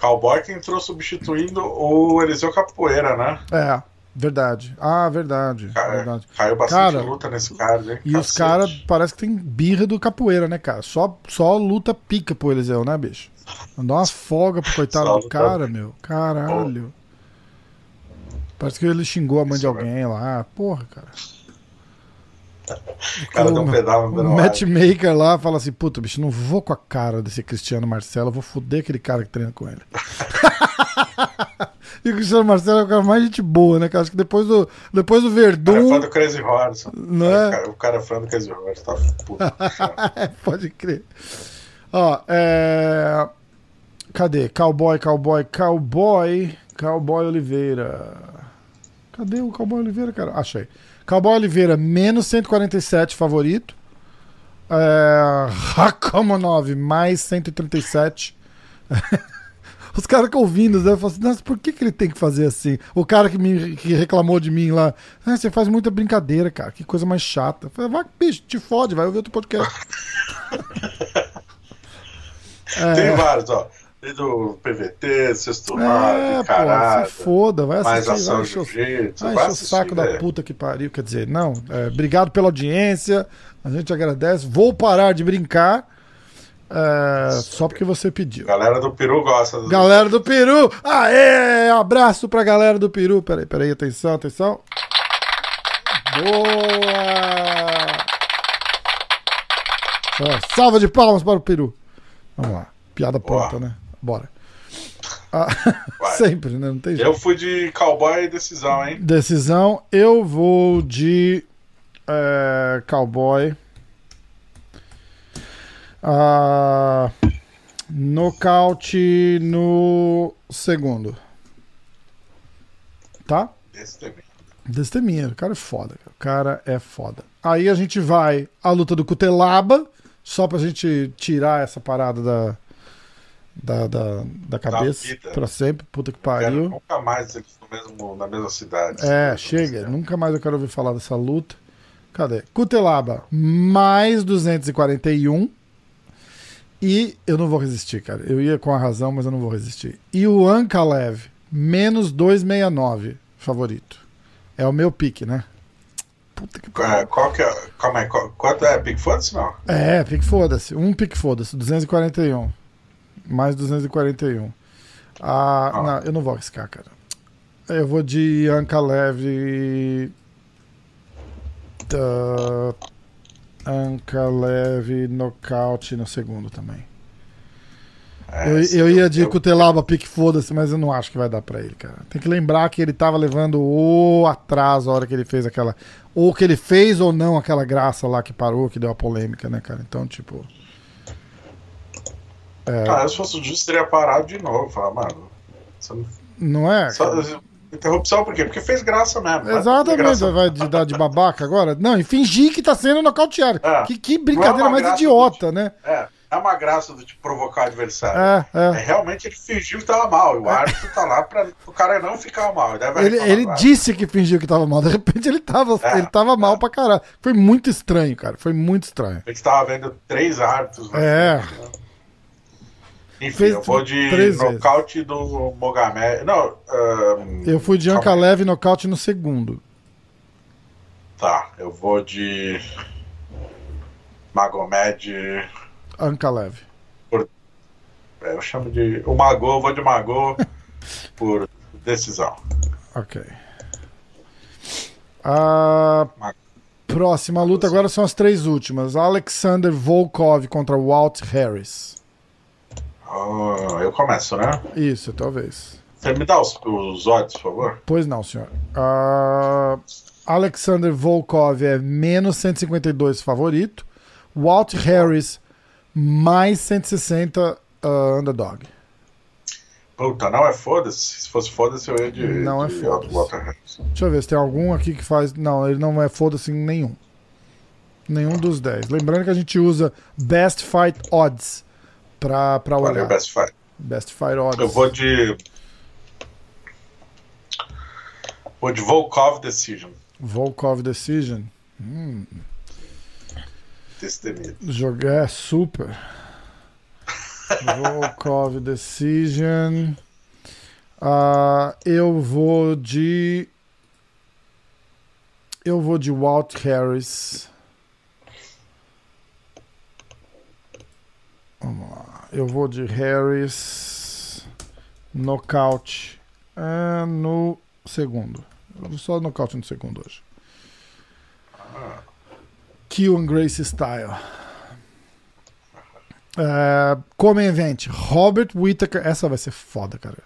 Cowboy que entrou substituindo o Eliseu Capoeira, né? É, verdade. Ah, verdade. Ca- verdade. Caiu bastante Cara, luta nesse card, hein? E os caras parece que tem birra do capoeira, né, cara? Só, só luta pica pro Eliseu, né, bicho? Mandar uma folga pro coitado Só do luta- cara, meu. Caralho. Parece que ele xingou a mãe de Isso, alguém lá. Porra, cara. O cara deu um pedal no O matchmaker lá fala assim: puta, bicho, não vou com a cara desse Cristiano Marcelo, eu vou foder aquele cara que treina com ele. e o Cristiano Marcelo é o cara mais gente boa, né, cara? Acho que depois do, depois do O cara é Verdun. fã do Crazy Horse. Não O é? cara- O cara é fã do Crazy Horse, tá puto. Pode crer. Ó, é. Cadê? Cowboy, cowboy, cowboy. Cowboy Oliveira. Cadê o Cowboy Oliveira, cara? Achei. Cowboy Oliveira, menos 147 favorito. É, Rakomonov, mais 137. Os caras que ouvindo, né, falam assim, nossa, por que, que ele tem que fazer assim? O cara que, me, que reclamou de mim lá, ah, você faz muita brincadeira, cara, que coisa mais chata. Eu falei, vai, bicho, te fode, vai ouvir outro podcast. é. Tem vários, ó. Tem do PVT, sexto é, caralho. se foda, vai assistir. Mais ação vai encher, jeito, vai encher o saco da puta que pariu. Quer dizer, não, é, obrigado pela audiência, a gente agradece. Vou parar de brincar. É, só porque você pediu. Galera do Peru gosta. Do... Galera do Peru! Aê! Abraço pra galera do Peru. Peraí, peraí, atenção, atenção. Boa! Ó, salva de palmas para o Peru. Vamos lá. Piada pronta, Boa. né? Bora. Ah, sempre, né? Não tem jeito. Eu fui de cowboy e decisão, hein? Decisão, eu vou de é, cowboy. Ah, nocaute no segundo. Tá? Desteminha. Desteminha. O cara é foda. O cara é foda. Aí a gente vai à luta do Cutelaba, só pra gente tirar essa parada da, da, da, da cabeça da pra sempre. Puta que pariu. Nunca mais aqui no mesmo, na mesma cidade. É, chega. Nunca mais eu quero ouvir falar dessa luta. Cadê? Cutelaba, mais 241. E eu não vou resistir, cara. Eu ia com a razão, mas eu não vou resistir. E o Ankalev, menos 269, favorito. É o meu pique, né? Puta que pariu. Qual que é? Calma aí, qual, quanto é? Pique foda-se, não? É, pique foda-se. Um pique foda-se, 241. Mais 241. Ah, ah. Não, eu não vou arriscar, cara. Eu vou de Ankalev. Uh, Anca leve nocaute no segundo também. É, eu, eu ia de eu... Cutelaba pique foda-se, mas eu não acho que vai dar pra ele, cara. Tem que lembrar que ele tava levando o atraso a hora que ele fez aquela. Ou que ele fez ou não aquela graça lá que parou, que deu a polêmica, né, cara? Então, tipo. É... Cara, se fosse justo, teria parado de novo. Falar, mano. Não... não é? Só, Interrupção por quê? Porque fez graça mesmo. Né? Exatamente, graça. vai de, dar de babaca agora? Não, e fingir que tá sendo nocauteado. É. Que, que brincadeira é mais idiota, né? É, é uma graça do tipo provocar o adversário. É, é. é, realmente ele fingiu que tava mal. E o é. árbitro tá lá pra o cara não ficar mal. Ele, ele disse que fingiu que tava mal. De repente ele tava, é, ele tava mal pra caralho. Foi muito estranho, cara. Foi muito estranho. A gente tava vendo três árbitros. Né? É. Enfim, Fez eu vou de nocaute do Mogamed. Não, um, eu fui de Anca Leve nocaute no segundo. Tá, eu vou de Magomed. Anca Leve. Por... É, eu chamo de. O Mago, eu vou de Mago por decisão. Ok. A próxima luta agora são as três últimas: Alexander Volkov contra Walt Harris. Ah, eu começo, né? Isso, talvez. Você me dá os, os odds, por favor? Pois não, senhor. Uh, Alexander Volkov é menos 152 favorito. Walt Harris mais 160 uh, underdog. Puta, não é foda-se. Se fosse foda-se, eu ia de. Não é de é foda-se. Deixa eu ver se tem algum aqui que faz. Não, ele não é foda-se nenhum. Nenhum dos 10. Lembrando que a gente usa Best Fight Odds pra, pra olhar. Valeu, Best Fight. Best Fight Odds. Eu vou de. Vou de Volkov Decision. Volkov Decision. Hum. Destemido. Jogar é super. Volkov Decision. Uh, eu vou de. Eu vou de Walt Harris. Vamos lá. Eu vou de Harris. Nocaute é, no segundo. Eu vou só nocaute no segundo hoje. Kill and Grace Style. É, como event, Robert Whittaker. Essa vai ser foda, cara.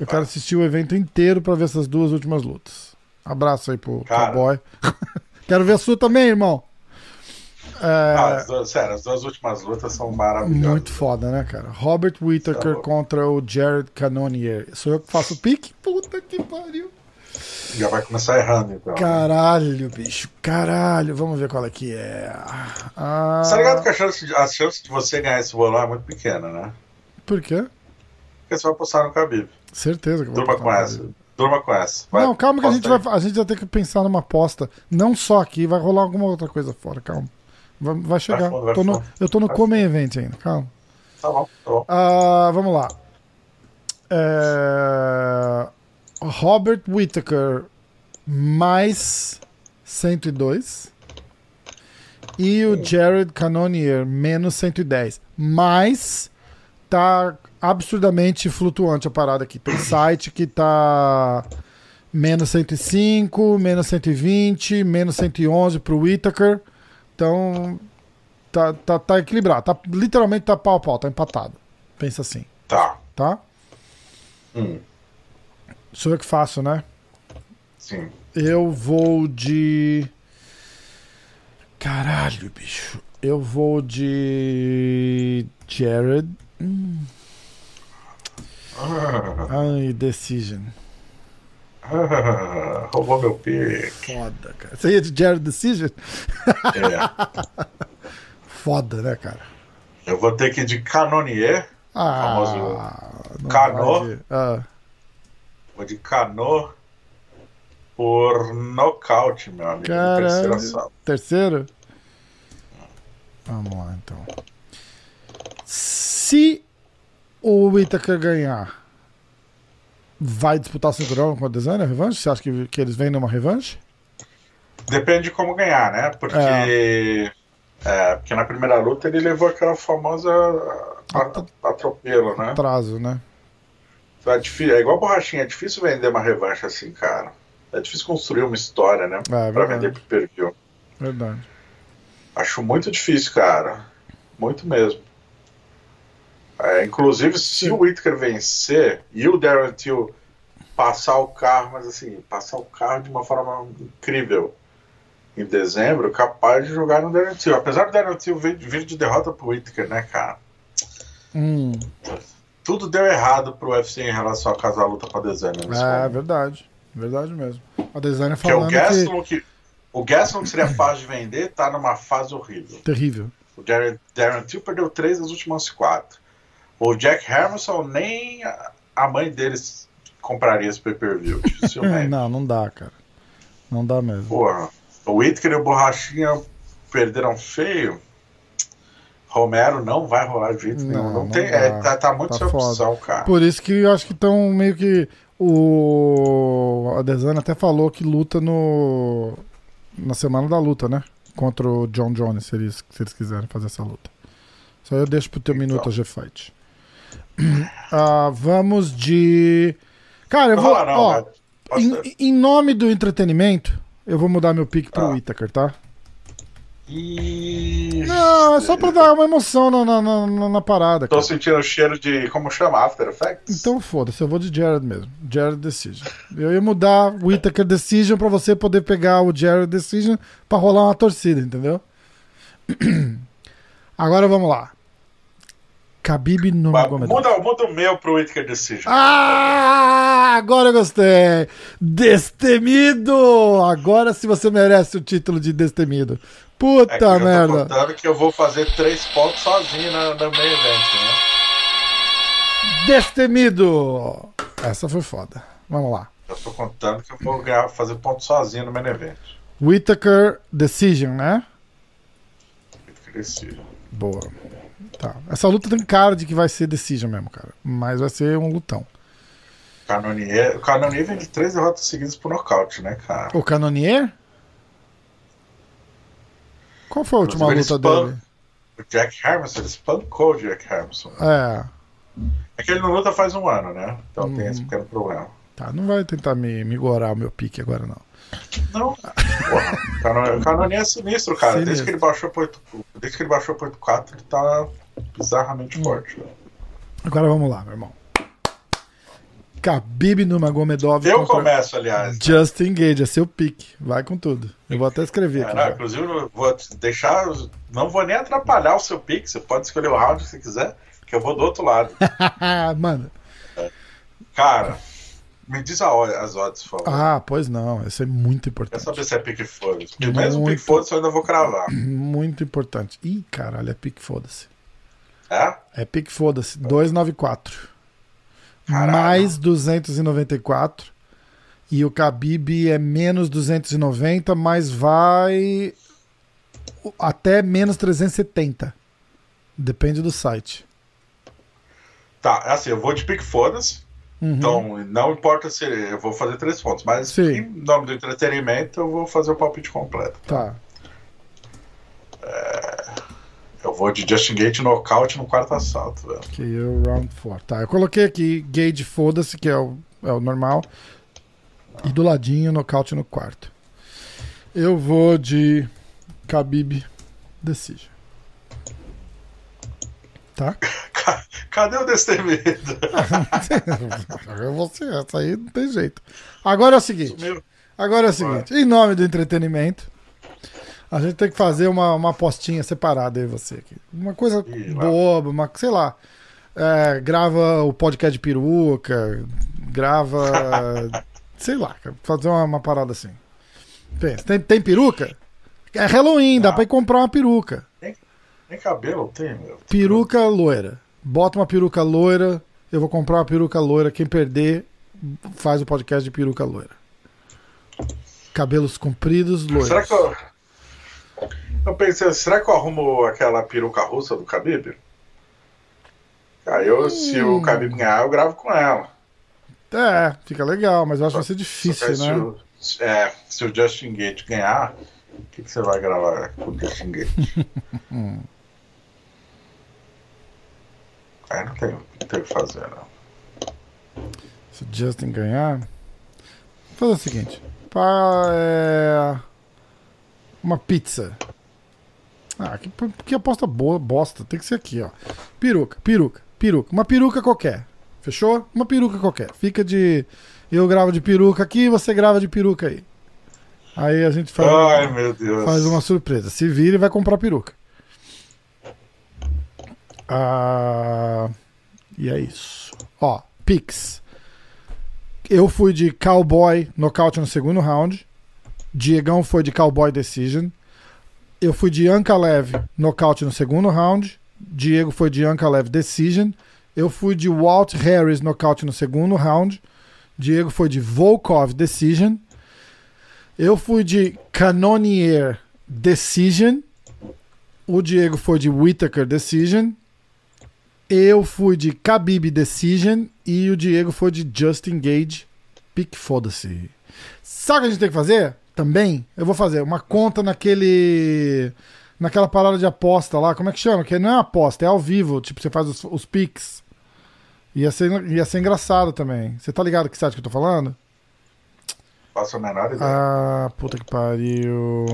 Eu quero assistir o evento inteiro para ver essas duas últimas lutas. Abraço aí pro cara. cowboy. quero ver a sua também, irmão. É... Ah, as duas, sério, as duas últimas lutas são maravilhosas. Muito foda, né, cara? Robert Whittaker é contra o Jared Cannonier. Sou eu que faço o pique? Puta que pariu. Já vai começar errando, então. Caralho, bicho. Caralho. Vamos ver qual é que é. Ah, Você tá ligado que a chance, de, a chance de você ganhar esse bolão é muito pequena, né? Por quê? Porque você vai postar no Khabib. Certeza que eu vou Durma com essa. Durma com essa. Vai, Não, calma que a gente, aí. vai, a gente vai ter que pensar numa aposta. Não só aqui, vai rolar alguma outra coisa fora, calma. Vai, vai chegar. vai Tô no- eu tô no Vai Come Event ainda, calma. Tá bom, tá bom. Ah, vamos lá. É, Robert Whittaker mais 102. E o Jared Cannonier menos 110. Mas tá absurdamente flutuante a parada aqui. Tem site que tá menos 105, menos 120, menos 111 pro Whittaker. Então tá, tá, tá equilibrado. Tá, literalmente tá pau a pau, tá empatado. Pensa assim, Tá. tá? Hum, Sou eu que faço, né? sim. Eu vou de. Caralho, bicho. Eu vou de. Jared. Hum. Ah, Ai, Decision. Ah, roubou meu pique. Foda, cara. Você ia de Jared Decision? É. Foda, né, cara? Eu vou ter que ir de Canonier. Ah, Famoso Cano. Ah, Vou de Cano por nocaute, meu amigo. Caralho. Terceira sala. terceiro? Vamos lá, então. Se o Whittaker ganhar, vai disputar o cinturão com a Desana, revanche? Você acha que, que eles vêm numa revanche? Depende de como ganhar, né? Porque. é, porque na primeira luta ele levou aquela famosa a- atropelo, né? Atraso, né? Então É, difícil, é igual borrachinha, é difícil vender uma revanche assim, cara. É difícil construir uma história, né? É, pra vender pro perfil. Verdade. Acho muito difícil, cara. Muito mesmo. É, inclusive, se o Whittaker vencer e o Darren Till passar o carro, mas assim, passar o carro de uma forma incrível em dezembro, capaz de jogar no Darren Till. Apesar do Darren Till vir, vir de derrota pro Whittaker, né, cara? Hum, Tudo deu errado pro UFC em relação a casar a luta com a Desânia. é momento. verdade. Verdade mesmo. A o falando que. Gaston, que... o Gaston que seria fácil de vender, tá numa fase horrível. Terrível. O Darren, Darren Till perdeu três das últimas quatro. O Jack Hermanson, nem a- mãe deles compraria esse pay-per-view. Não, não dá, cara. Não dá mesmo. Porra. O Whittaker e o Borrachinha perderam feio. Romero não vai rolar de jeito nenhum. Não, Não, não tem, é, tá, tá muito Tá sem opção, cara. Por isso que eu acho que estão meio que. O. A Desana até falou que luta no. Na semana da luta, né? Contra o John Jones, se eles, se eles quiserem fazer essa luta. Só eu deixo pro teu Então. minuto a G-Fight. Ah, vamos de. Cara, eu Não vou. rola não, ó, em, em nome do entretenimento, eu vou mudar meu pique pro Ah. Whittaker, tá? Ih, Não, é só pra dar uma emoção na, na, na- na- parada. Tô Cara. sentindo o cheiro de. Como chama? After Effects? Então foda-se, eu vou de Jared mesmo. Jared Decision. Eu ia mudar o Whittaker Decision pra você poder pegar o Jared Decision pra rolar uma torcida, entendeu? Agora vamos lá. Khabib Nurmagomedov. muda, muda o meu pro Whittaker Decision. Ah, agora eu gostei. Destemido. Agora se você merece o título de Destemido. Puta É que eu tô merda. contando que eu vou fazer três pontos sozinho na, na main event, né? Destemido. Essa foi foda. Vamos lá. Eu tô contando que eu vou ganhar, fazer ponto sozinho no main event. Whittaker Decision, né? Whittaker Decision. Boa. Tá. Essa luta tem cara de que vai ser decision mesmo, cara. Mas vai ser um lutão. Canonier, o Canonier vem de três derrotas seguidas por nocaute, né, cara? O Canonier? Qual foi a última luta dele? O Jack Hermanson, ele espancou o Jack Hermanson. É. É que ele não luta faz um ano, né? Então tem Uhum. esse pequeno problema. Tá, não vai tentar me, me gorar o meu pique agora, não. Não. Porra, o Cano- o Canonier é sinistro, cara. Desde Sinistro. que ele baixou pro 8, desde que ele baixou pro 8-4, ele tá bizarramente Hum. forte. velho. Agora vamos lá, meu irmão. Khabib Nurmagomedov Eu começo, aliás. Justin Gage, é seu pique. Vai com tudo. Eu vou até escrever É, aqui. não, inclusive, eu vou deixar. Não vou nem atrapalhar o seu pick. Você pode escolher o round que você quiser, que eu vou do outro lado. Mano, Cara, me diz a hora, as odds, por favor. Ah, pois não. Isso é muito Quer importante. saber se é pique foda-se. Porque mesmo pique foda-se eu ainda vou cravar. Muito importante. Ih, caralho, é pique foda-se. É? É pique foda-se. 294. Caralho. Mais 294. E o Khabib é menos 290, mas vai até menos 370. Depende do site. Tá, é assim, eu vou de pique foda-se. Uhum. Então, não importa se eu vou fazer três pontos, mas Sim. em nome do entretenimento eu vou fazer o palpite completo. Tá. Eu vou de Justin Gate nocaute no quarto assalto, velho. Que o round 4. Tá, eu coloquei aqui Gage foda-se, que é o, é o normal. E do ladinho, nocaute no quarto. Eu vou de Khabib Decision. Tá? Cadê o destemido? Vou ser essa aí, não tem jeito. Agora é o seguinte. Agora é o seguinte. Em nome do entretenimento, a gente tem que fazer uma, uma apostinha separada aí você aqui. Uma coisa Ih, boba, uma, sei lá. É, grava o podcast de peruca, grava. sei lá, fazer uma, uma parada assim. Pensa, tem, tem peruca? É Halloween, dá Ah. pra ir comprar uma peruca. Nem cabelo tem, meu. Peruca loira. Bota uma peruca loira. Eu vou comprar uma peruca loira. Quem perder, faz o podcast de peruca loira. Cabelos compridos, loiros. Será que eu. Eu pensei, será que eu arrumo aquela peruca russa do Khabib? Aí eu, se o Hum. Khabib ganhar, eu gravo com ela. É, fica legal, mas eu acho que vai ser Só difícil, aí se né? o- é, se o Justin Gate ganhar, o que, que você vai gravar com o Justin Gate? aí não tem, não tem o que fazer, não. Se o Justin ganhar. Vou fazer o seguinte: pá, é, uma pizza. Ah, que, que aposta boa, bosta. Tem que ser aqui, ó. Peruca, peruca, peruca. Uma peruca qualquer. Fechou? Uma peruca qualquer. Fica de. Eu gravo de peruca aqui, você grava de peruca aí. Aí a gente faz, Ai, meu Deus. faz uma surpresa. Se vira e vai comprar peruca. Ah, e é isso. Ó, Pix. Eu fui de Cowboy nocaute no segundo round. Diegão foi de Cowboy Decision. Eu fui de Ankalev nocaute no segundo round. Diego foi de Ankalev Decision. Eu fui de Walt Harris nocaute no segundo round. Diego foi de Volkov Decision. Eu fui de Canonier Decision. O Diego foi de Whittaker Decision. Eu fui de Khabib Decision. E o Diego foi de Justin Gage. Pique foda-se. Sabe o que a gente tem que fazer? Também, eu vou fazer uma conta naquele. Naquela parada de aposta lá, como é que chama? Que não é aposta, é ao vivo. Tipo, você faz os, os pics. Ia ser, ia ser engraçado também. Você tá ligado que site que eu tô falando? Faço a menor ideia. Ah, puta que pariu.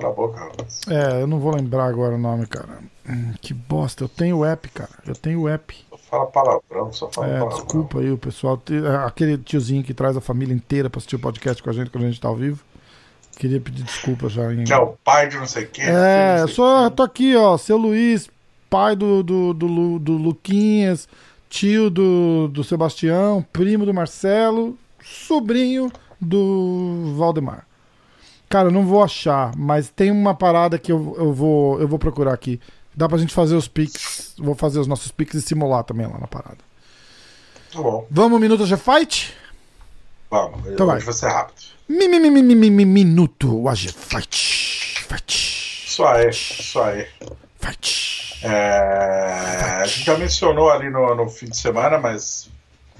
Cala a boca, rapaz. É, eu não vou lembrar agora o nome, cara. Hum, que bosta. Eu tenho o app, cara. Eu tenho o app. Só fala palavrão, só fala É, palavrão. desculpa aí o pessoal. Aquele tiozinho que traz a família inteira pra assistir o podcast com a gente quando a gente tá ao vivo. Queria pedir desculpa já. Em... Que é o pai de não sei quem. É, quem. tô aqui, ó. Seu Luiz, pai do, do, do, do Luquinhas, tio do, do Sebastião, primo do Marcelo, sobrinho do Valdemar. Cara, eu não vou achar, mas tem uma parada que eu, eu, vou, eu vou procurar aqui. Dá pra gente fazer os pics. Vou fazer os nossos pics e simular também lá na parada. Tá bom, Vamos, Minuto G Fight? vamos. Então vai. Vai ser rápido. Mi, mi, mi, mi, mi, mi, mi, minuto AG Fight. Fight. Isso aí, isso aí. Fight. É, a gente já mencionou ali no, no fim de semana, mas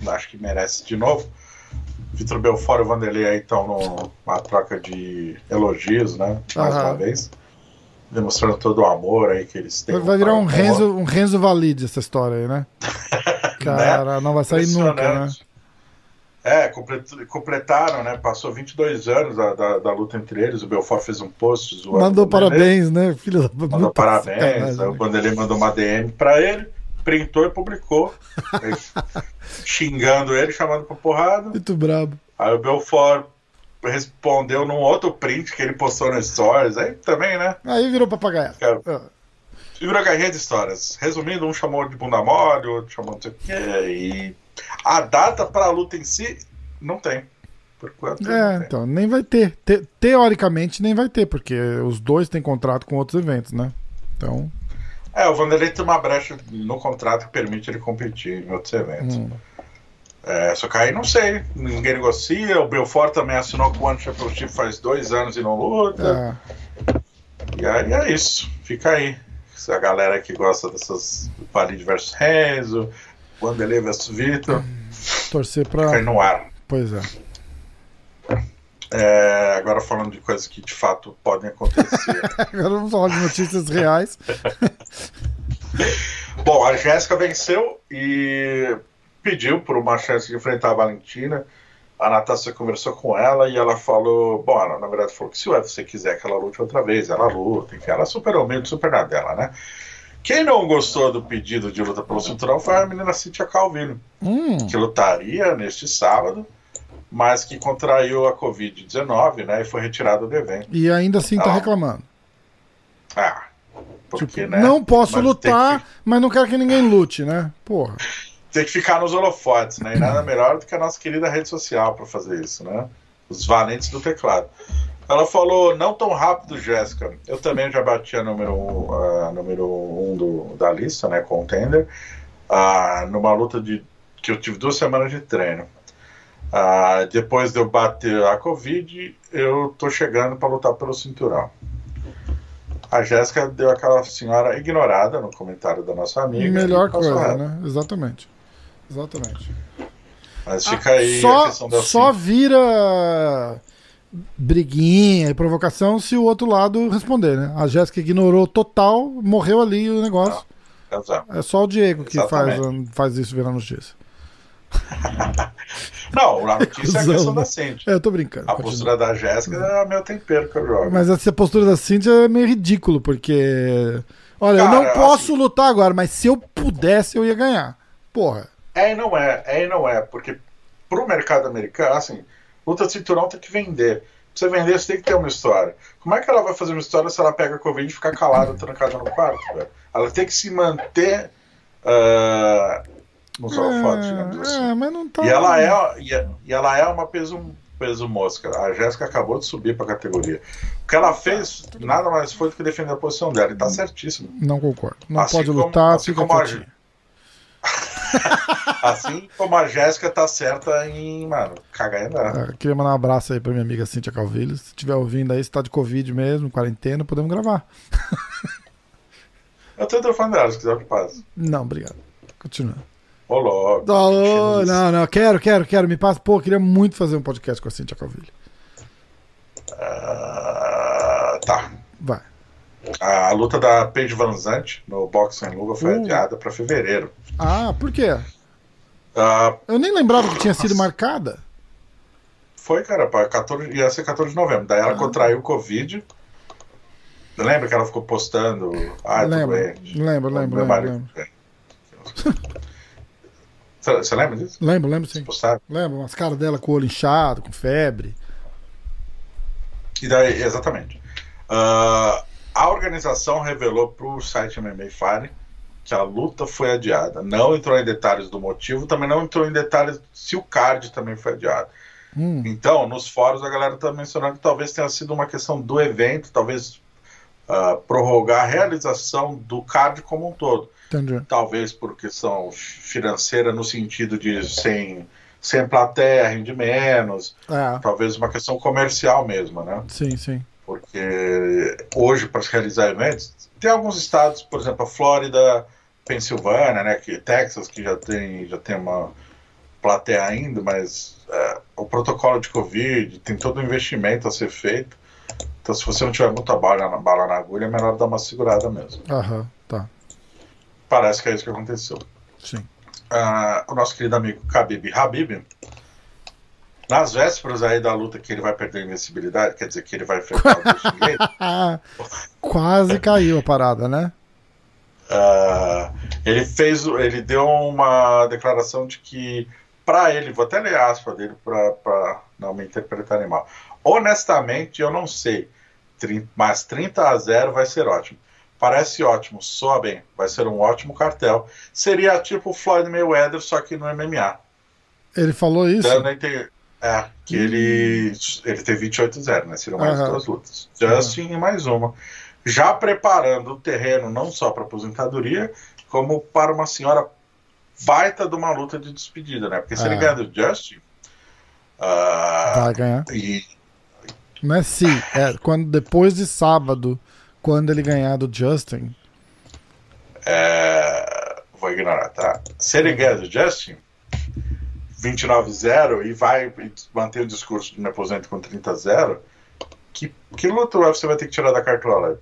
acho que merece de novo. Vitor Belfort e o Vanderlei aí estão numa troca de elogios, né? Mais Aham. uma vez. Demonstrando todo o amor aí que eles têm. Vai, virar um para- Renzo, um Renzo Valide essa história aí, né? Cara, não vai sair nunca, né? É, complet- completaram, né? Passou 22 anos da, da, da luta entre eles. O Belfort fez um post zoando Mandou parabéns, né? Filho da Mandou parabéns. sacanagem, o né? Vanderlei mandou uma DM pra ele, printou e publicou. Xingando ele, chamando pra porrada. Muito brabo. Aí o Belfort respondeu num outro print que ele postou no Stories. Aí também, né? Aí virou papagaio. Cara, Ah, virou carrinha de histórias. Resumindo, um chamou de bunda mole, o outro chamou não sei o quê. E A data para a luta em si não tem. Por quanto é, então, nem vai ter. Te, teoricamente, nem vai ter, porque os dois têm contrato com outros eventos, né? Então. É, o Vanderlei tem uma brecha no contrato que permite ele competir em outros eventos. Hum. É, só que aí não sei, ninguém negocia. O Belfort também assinou com o One Championship faz dois anos e não luta. É. E aí é isso, fica aí. A galera que gosta dessas Valide versus Renzo, Vanderlei versus Vitor. Torcer pra. Fica aí no ar. Pois é. É, agora falando de coisas que de fato podem acontecer. agora vamos falar de notícias reais. Bom, a Jéssica venceu e pediu por uma chance de enfrentar a Valentina. A Natasha conversou com ela e ela falou: Bom, ela, na verdade falou que se o UFC quiser que ela lute outra vez, ela luta. Enfim, ela superou meio super na dela, né? Quem não gostou do pedido de luta pelo cinturão foi a menina Cintia Calvino, hum. que lutaria neste sábado mas que contraiu a Covid-19 né, e foi retirado do evento. E ainda assim está reclamando. Ah, porque, tipo, né? Não posso mas lutar, que... mas não quero que ninguém lute, né? Porra. Tem que ficar nos holofotes, né? E nada melhor do que a nossa querida rede social para fazer isso, né? Os valentes do teclado. Ela falou, não tão rápido, Jéssica. Eu também já bati a número um, uh, número um do, da lista, né? Contender. Uh, numa luta de que eu tive duas semanas de treino. Ah, depois de eu bater a Covid, eu tô chegando para lutar pelo cinturão. A Jéssica deu aquela senhora ignorada no comentário da nossa amiga. Melhor coisa, né? Exatamente. Exatamente. Mas fica aí só, a questão da Só vira briguinha e provocação se o outro lado responder, né? A Jéssica ignorou total, morreu ali o negócio. Não, é só o Diego que faz, faz isso virar notícia. Não, a notícia é a questão da Cintia. É, eu tô brincando. A continua. postura da Jéssica é meu tempero que eu jogo. Mas essa postura da Cintia é meio ridículo, porque. Olha, Cara, eu não posso assim, lutar agora, mas se eu pudesse, eu ia ganhar. Porra. É e não é, é e não é, porque pro mercado americano, assim, luta de cinturão tem que vender. Pra você vender, você tem que ter uma história. Como é que ela vai fazer uma história se ela pega a Covid e fica calada, trancada no quarto? Velho? Ela tem que se manter. Uh, nos é, digamos assim. É, mas não tá... e, ela é, e, e ela é uma peso, peso mosca. A Jéssica acabou de subir para a categoria. O que ela fez nada mais foi do que defender a posição dela. E tá certíssimo. Não concordo. Não assim pode como, lutar, assim fica como a... assim como a Jéssica tá certa em, mano, cagar em É, queria mandar um abraço aí pra minha amiga Cintia Calvilho. Se estiver ouvindo aí, se tá de Covid mesmo, quarentena, podemos gravar. Eu o telefone dela, se quiser que passe. Não, obrigado. Continua. Ô, logo. Não, não, quero, quero, quero. Me passa. Pô, queria muito fazer um podcast com a Cintia Calvilho. Uh, tá. Vai. A luta da Paige Van Zandt no Boxing Luga foi uh. adiada para fevereiro. Ah, por quê? Uh, Eu nem lembrava que tinha sido marcada. Foi, cara, para 14, ia ser 14 de novembro. Daí ela ah. contraiu o Covid. Lembra que ela ficou postando? Ah, lembro, lembro, lembro, lembro, lembro. Você lembra disso? Lembro, lembro sim. Lembro, as caras dela com o olho inchado, com febre. E daí, exatamente. Uh, a organização revelou para o site MMA Fire que a luta foi adiada. Não entrou em detalhes do motivo, também não entrou em detalhes se o card também foi adiado. Hum. Então, nos fóruns a galera está mencionando que talvez tenha sido uma questão do evento, talvez uh, prorrogar a realização do card como um todo. Entendi. Talvez por questão financeira, no sentido de sem, sem plateia, rende menos. É. Talvez uma questão comercial mesmo, né? Sim, sim. Porque hoje, para se realizar eventos, tem alguns estados, por exemplo, a Flórida, Pensilvânia, né, que Texas, que já tem, já tem uma plateia ainda, mas é, o protocolo de Covid tem todo o investimento a ser feito. Então, se você não tiver muita bala na, bala na agulha, é melhor dar uma segurada mesmo. Aham, tá. Parece que é isso que aconteceu. Sim. Uh, o nosso querido amigo Khabib Habib, nas vésperas aí da luta que ele vai perder a invencibilidade, quer dizer que ele vai enfrentar o Quase caiu a parada, né? Uh, ele fez, ele deu uma declaração de que para ele, vou até ler a aspa dele para não me interpretar mal. Honestamente, eu não sei, mas 30 a 0 vai ser ótimo. Parece ótimo, soa bem, vai ser um ótimo cartel. Seria tipo Floyd Mayweather, só que no MMA. Ele falou isso? Entender- É, que ele, ele tem 28-0, né? Seriam mais duas lutas. Justin e mais uma. Já preparando o terreno não só para aposentadoria, como para uma senhora baita de uma luta de despedida, né? Porque se ele É. ganhar do Justin. ah, Vai ganhar. e Não é se, é quando, depois de sábado, quando ele ganhar do Justin. É, vou ignorar, tá? Se ele ganhar do Justin, 29-0 e vai manter o discurso de me aposento com 30-0, que, que luta o UFC vai ter que tirar da cartola?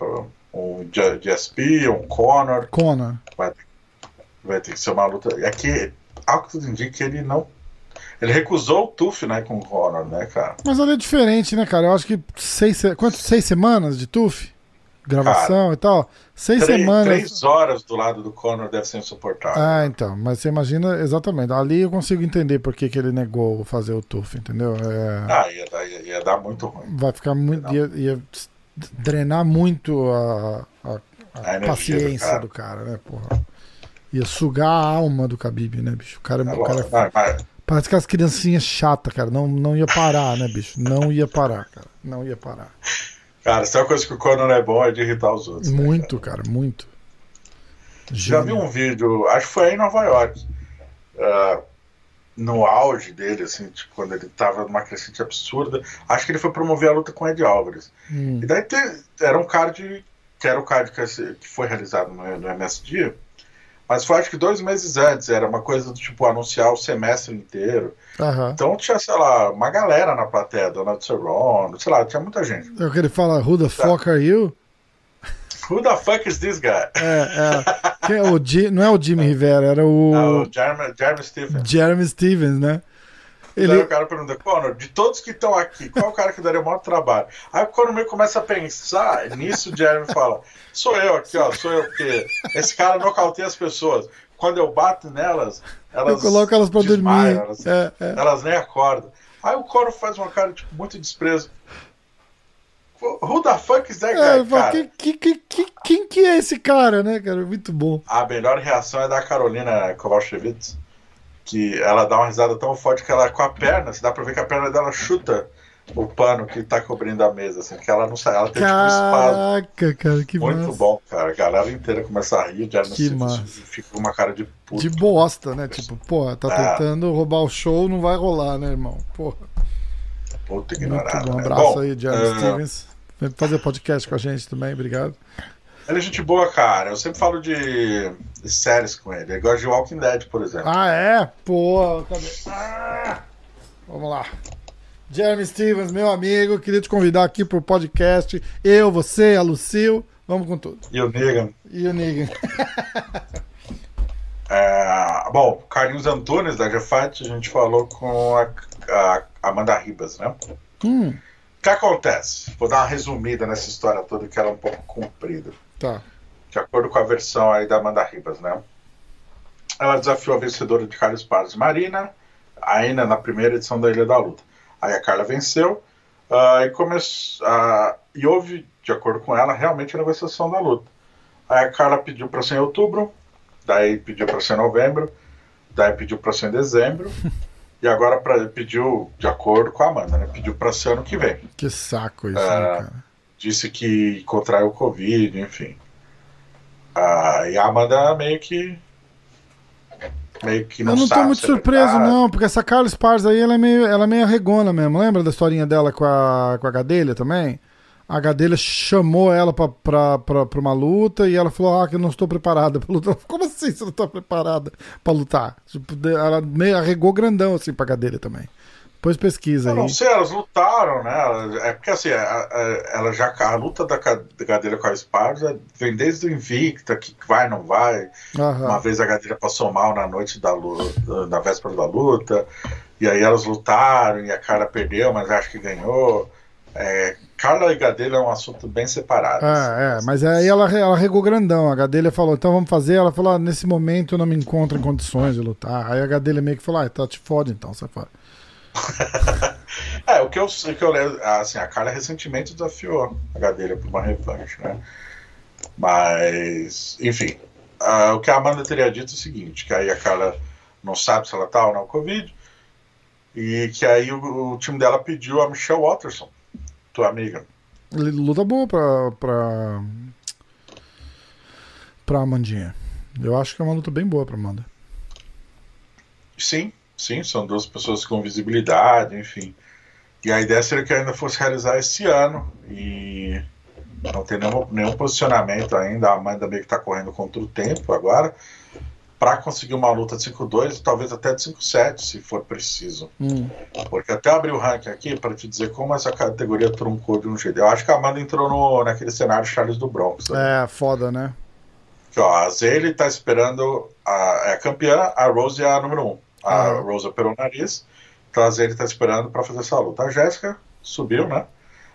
Um GSP, um Conor, Conor. vai ter, vai ter que ser uma luta. É que, ao que tudo indica, ele não. Ele recusou o TUF, né, com o Conor, né, cara? Mas é diferente, né, cara? Eu acho que seis, se- quanto, seis semanas de TUF? Gravação e tal? Seis Três, semanas. três horas do lado do Conor deve ser insuportável. Ah, então. Mas você imagina exatamente. Ali eu consigo entender por que, que ele negou fazer o TUF, entendeu? É, Ah, ia dar, ia, ia dar muito ruim. vai ficar muito. Ia, ia drenar muito a, a- a A energia do paciência cara. do cara, né, porra? Ia sugar a alma do Khabib, né, bicho? O cara, Tá o cara. Ah, mas- parece que as criancinhas chatas, cara. Não, não ia parar, né, bicho? Não ia parar, cara. Não ia parar. Cara, se tem uma coisa que o Conor é bom é de irritar os outros. né, Muito, cara, muito. Já vi um vídeo, acho que foi aí em Nova York, ah, no auge dele, assim, tipo, quando ele tava numa crescente absurda. Acho que ele foi promover a luta com o Ed Álvares. Hum. E daí te- era um card, que era o card que, que foi realizado no, no MSD, mas foi acho que dois meses antes, era uma coisa do tipo anunciar o semestre inteiro. Aham. Então tinha, sei lá, uma galera na plateia, Donald Cerrone, sei lá, tinha muita gente. É o que ele fala, who Tá. the fuck are you? Who the fuck is this guy? É, é. Quem é o Ji- não é o Jimmy Rivera, era o o Jeremy, Jeremy Stephens. Jeremy Stevens, né? Daí Ele, o cara pergunta, Conor, de todos que estão aqui, qual é o cara que daria o maior trabalho? Aí o Conor meio começa a pensar, nisso o Jeremy fala, sou eu aqui, ó, sou eu, porque esse cara nocauteia as pessoas. Quando eu bato nelas, elas eu coloco elas pra desmaiam, dormir. Elas, É, é. elas nem acordam. Aí o Conor faz uma cara, tipo, muito desprezo. Who the fuck is that É, guy, cara? que, que, que, que- quem que é esse cara, né, cara? Muito bom. A melhor reação é da Carolina Kowalkiewicz, que ela dá uma risada tão forte que ela com a perna, se dá pra ver que a perna dela chuta o pano que tá cobrindo a mesa, assim, que ela não sai, ela tem tipo um espasmo. Caraca, cara, que Muito massa. bom, cara. A galera inteira começa a rir, o Jeremy Que Stevens massa. fica com uma cara de puto. De bosta, né? Tipo, pô, tá Ah. tentando roubar o show, não vai rolar, né, irmão? Porra. Puta ignorado. bom. Um né? abraço Bom, aí, Jeremy é, Stevens. Vem fazer podcast com a gente também, obrigado. Ele é gente boa, cara. Eu sempre falo de, de séries com ele. Ele gosta de Walking Dead, por exemplo. Ah, é? Pô, cadê? Ah! Vamos lá. Jeremy Stevens, meu amigo, queria te convidar aqui pro podcast. Eu, você, a Lucille, vamos com tudo. E o Negan. E o Negan. É, bom, Carlinhos Antunes, da Jefat, a gente falou com a, a Amanda Ribas, né? Hum, O que acontece? Vou dar uma resumida nessa história toda, que ela é um pouco comprida. tá. De acordo com a versão aí da Amanda Ribas, né? Ela desafiou a vencedora de Carlos Paz Marina, ainda na primeira edição da Ilha da Luta. Aí a Carla venceu ah, e, começou, ah, e houve, de acordo com ela, realmente a negociação da luta. Aí a Carla pediu para ser em outubro, daí pediu para ser em novembro, daí pediu para ser em dezembro, e agora pra, pediu, de acordo com a Amanda, né? Pediu para ser ano que vem. Que saco isso, Ah, né, cara? Disse que contraiu o Covid, enfim. Ah, e a Amanda meio que. Meio que não Eu não tô muito é surpreso, não, porque essa Carla Spars aí, ela é meio, ela é meio arregona mesmo. Lembra da historinha dela com a, com a Gadelha também? A Gadelha chamou ela pra, pra, pra, pra uma luta e ela falou: Ah, que eu não estou preparada pra lutar. Como assim você não tá preparada pra lutar? Tipo, ela meio arregou grandão assim pra Gadelha também. Depois pesquisa Eu aí. não sei, elas lutaram, né? É porque assim, a, a- ela já. A luta da Gadelha com a Esparza vem desde o Invicta, que vai, não vai. Aham. Uma vez a Gadelha passou mal na noite da luta, na véspera da luta, e aí elas lutaram e a Carla perdeu, mas acho que ganhou. É, Carla e Gadelha é um assunto bem separado. É, é, mas aí ela, ela regou grandão. A Gadelha falou, então vamos fazer. Ela falou, ah, nesse momento eu não me encontro em condições de lutar. Aí a Gadelha meio que falou, ah, tá te fode então, sai fora. É, o que eu, o que eu lembro, assim, a Carla recentemente desafiou a Gadelha por uma revanche, né? Mas, enfim, ah, o que a Amanda teria dito é o seguinte, que aí a Carla não sabe se ela tá ou não Covid, E que aí o, o time dela pediu a Michelle Watterson, tua amiga. Luta boa pra, pra. pra Amandinha. Eu acho que é uma luta bem boa pra Amanda. Sim, sim, são duas pessoas com visibilidade, enfim. E a ideia seria que ainda fosse realizar esse ano. E não tem nenhum, nenhum posicionamento ainda. A Amanda meio que está correndo contra o tempo agora. Para conseguir uma luta de 5-2, talvez até de 5-7, se for preciso. Hum. Porque até abrir o ranking aqui para te dizer como essa categoria truncou de um jeito. Eu acho que a Amanda entrou no, naquele cenário Charles do Bronx. Né? É, foda, né? Que, ó, a Zaylee tá esperando. A, é a campeã, a Rose é a número 1. Um. A uhum. Rose operou o nariz. Então a Zaylee tá esperando para fazer essa luta. A Jéssica subiu, né?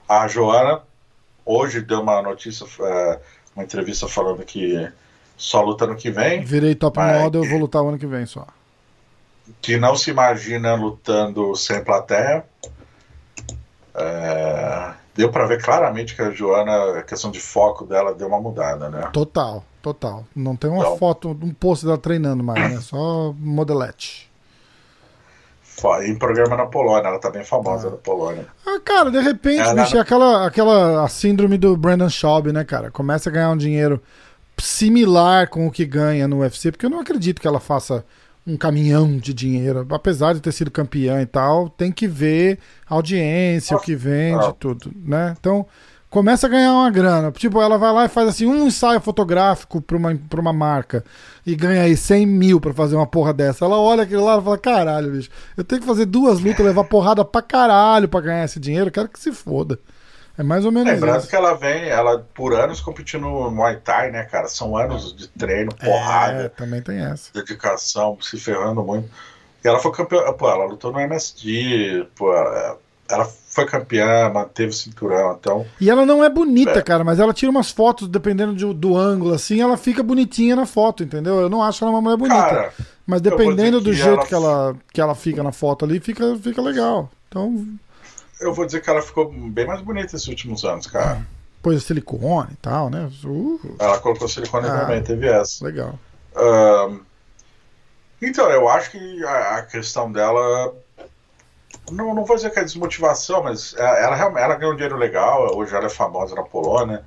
A Joana hoje deu uma notícia, é, uma entrevista falando que só luta no que vem. Virei top model, eu vou lutar o ano que vem só. Que não se imagina lutando sem plateia. É, deu para ver claramente que a Joana, a questão de foco dela deu uma mudada, né? Total, total. Não tem uma então, foto, um post dela treinando mais, né? Só modelete em programa na Polônia, ela tá bem famosa ah. na Polônia. Ah, cara, de repente, ela... bicho, é aquela, aquela a síndrome do Brandon Schaub, né, cara? Começa a ganhar um dinheiro similar com o que ganha no UFC, porque eu não acredito que ela faça um caminhão de dinheiro, apesar de ter sido campeã e tal, tem que ver audiência, Nossa, o que vende, ah. tudo, né? Então, começa a ganhar uma grana. Tipo, ela vai lá e faz assim um ensaio fotográfico pra uma, pra uma marca e ganha aí 100 mil pra fazer uma porra dessa. Ela olha aquilo lá e fala: caralho, bicho, eu tenho que fazer duas lutas, levar porrada pra caralho pra ganhar esse dinheiro. quero que se foda. É mais ou menos Lembrando isso. que ela vem, ela por anos competindo no Muay Thai, né, cara? São anos de treino, porrada. É, também tem essa. Dedicação, se ferrando muito. E ela foi campeã, pô, ela lutou no MSG, pô, ela foi campeã, manteve o cinturão, então. E ela não é bonita, é. cara, mas ela tira umas fotos, dependendo de, do ângulo, assim, ela fica bonitinha na foto, entendeu? Eu não acho ela uma mulher bonita. Cara, mas dependendo do que jeito ela... que, ela, que ela fica na foto ali, fica, fica legal. Então. Eu vou dizer que ela ficou bem mais bonita esses últimos anos, cara. Pôs silicone e tal, né? Uh. Ela colocou silicone ah, também, teve essa. Legal. Um, então, eu acho que a, a questão dela não, não vou dizer que é desmotivação, mas é, ela, ela ganhou um dinheiro legal, hoje ela é famosa na Polônia,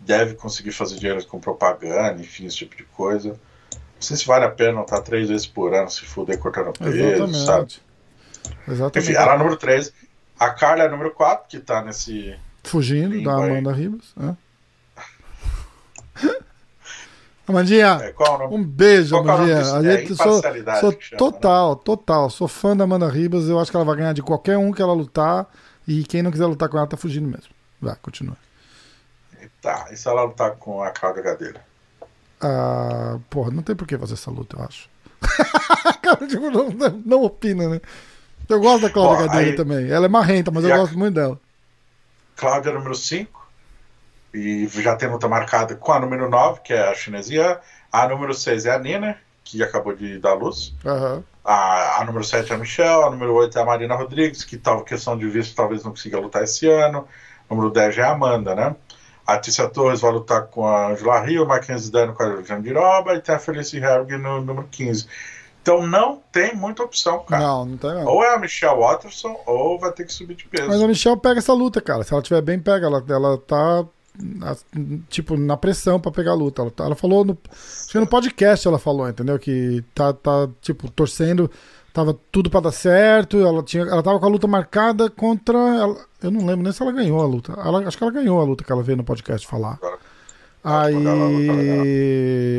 deve conseguir fazer dinheiro com propaganda, enfim, esse tipo de coisa. Não sei se vale a pena estar três vezes por ano se fuder cortando peso, sabe? Exatamente. Enfim, ela é número 3. A Carla é número 4, que tá nesse. Fugindo da Amanda aí. Ribas. É. Amandinha, é, um beijo, qual Amandinha. A gente, é, sou, sou chama, total, né? total. Sou fã da Amanda Ribas. Eu acho que ela vai ganhar de qualquer um que ela lutar. E quem não quiser lutar com ela tá fugindo mesmo. Vai, continua. Tá, e se ela lutar com a Cláudia Gadeira? Ah, porra, não tem por que fazer essa luta, eu acho. Cara, tipo, não, não, opina, né? Eu gosto da Cláudia Gadeira aí... também. Ela é marrenta, mas e eu a... gosto muito dela. Cláudia número 5? E já tem luta marcada com a número 9, que é a chinesia. A número 6 é a Nina, que acabou de dar luz. Uhum. A, a, número 7 é a Michelle. A número 8 é a Marina Rodrigues, que tal questão de visto talvez não consiga lutar esse ano. A número 10 é a Amanda, né? A Tícia Torres vai lutar com a Angela Rio, Mackenzie Dano com a Jandiroba e tem a Felice Herg no número 15. Então não tem muita opção, cara. Não, não tem. Ou é a Michelle Watterson, ou vai ter que subir de peso. Mas a Michelle pega essa luta, cara. Se ela estiver bem, pega. Ela, ela tá tipo, na pressão para pegar a luta. Ela, ela falou no. Acho que no podcast ela falou, entendeu? Que tá, tá tipo, torcendo, tava tudo para dar certo. Ela, tinha, ela tava com a luta marcada contra. Ela, eu não lembro nem se ela ganhou a luta. Ela, acho que ela ganhou a luta que ela veio no podcast falar. Aí.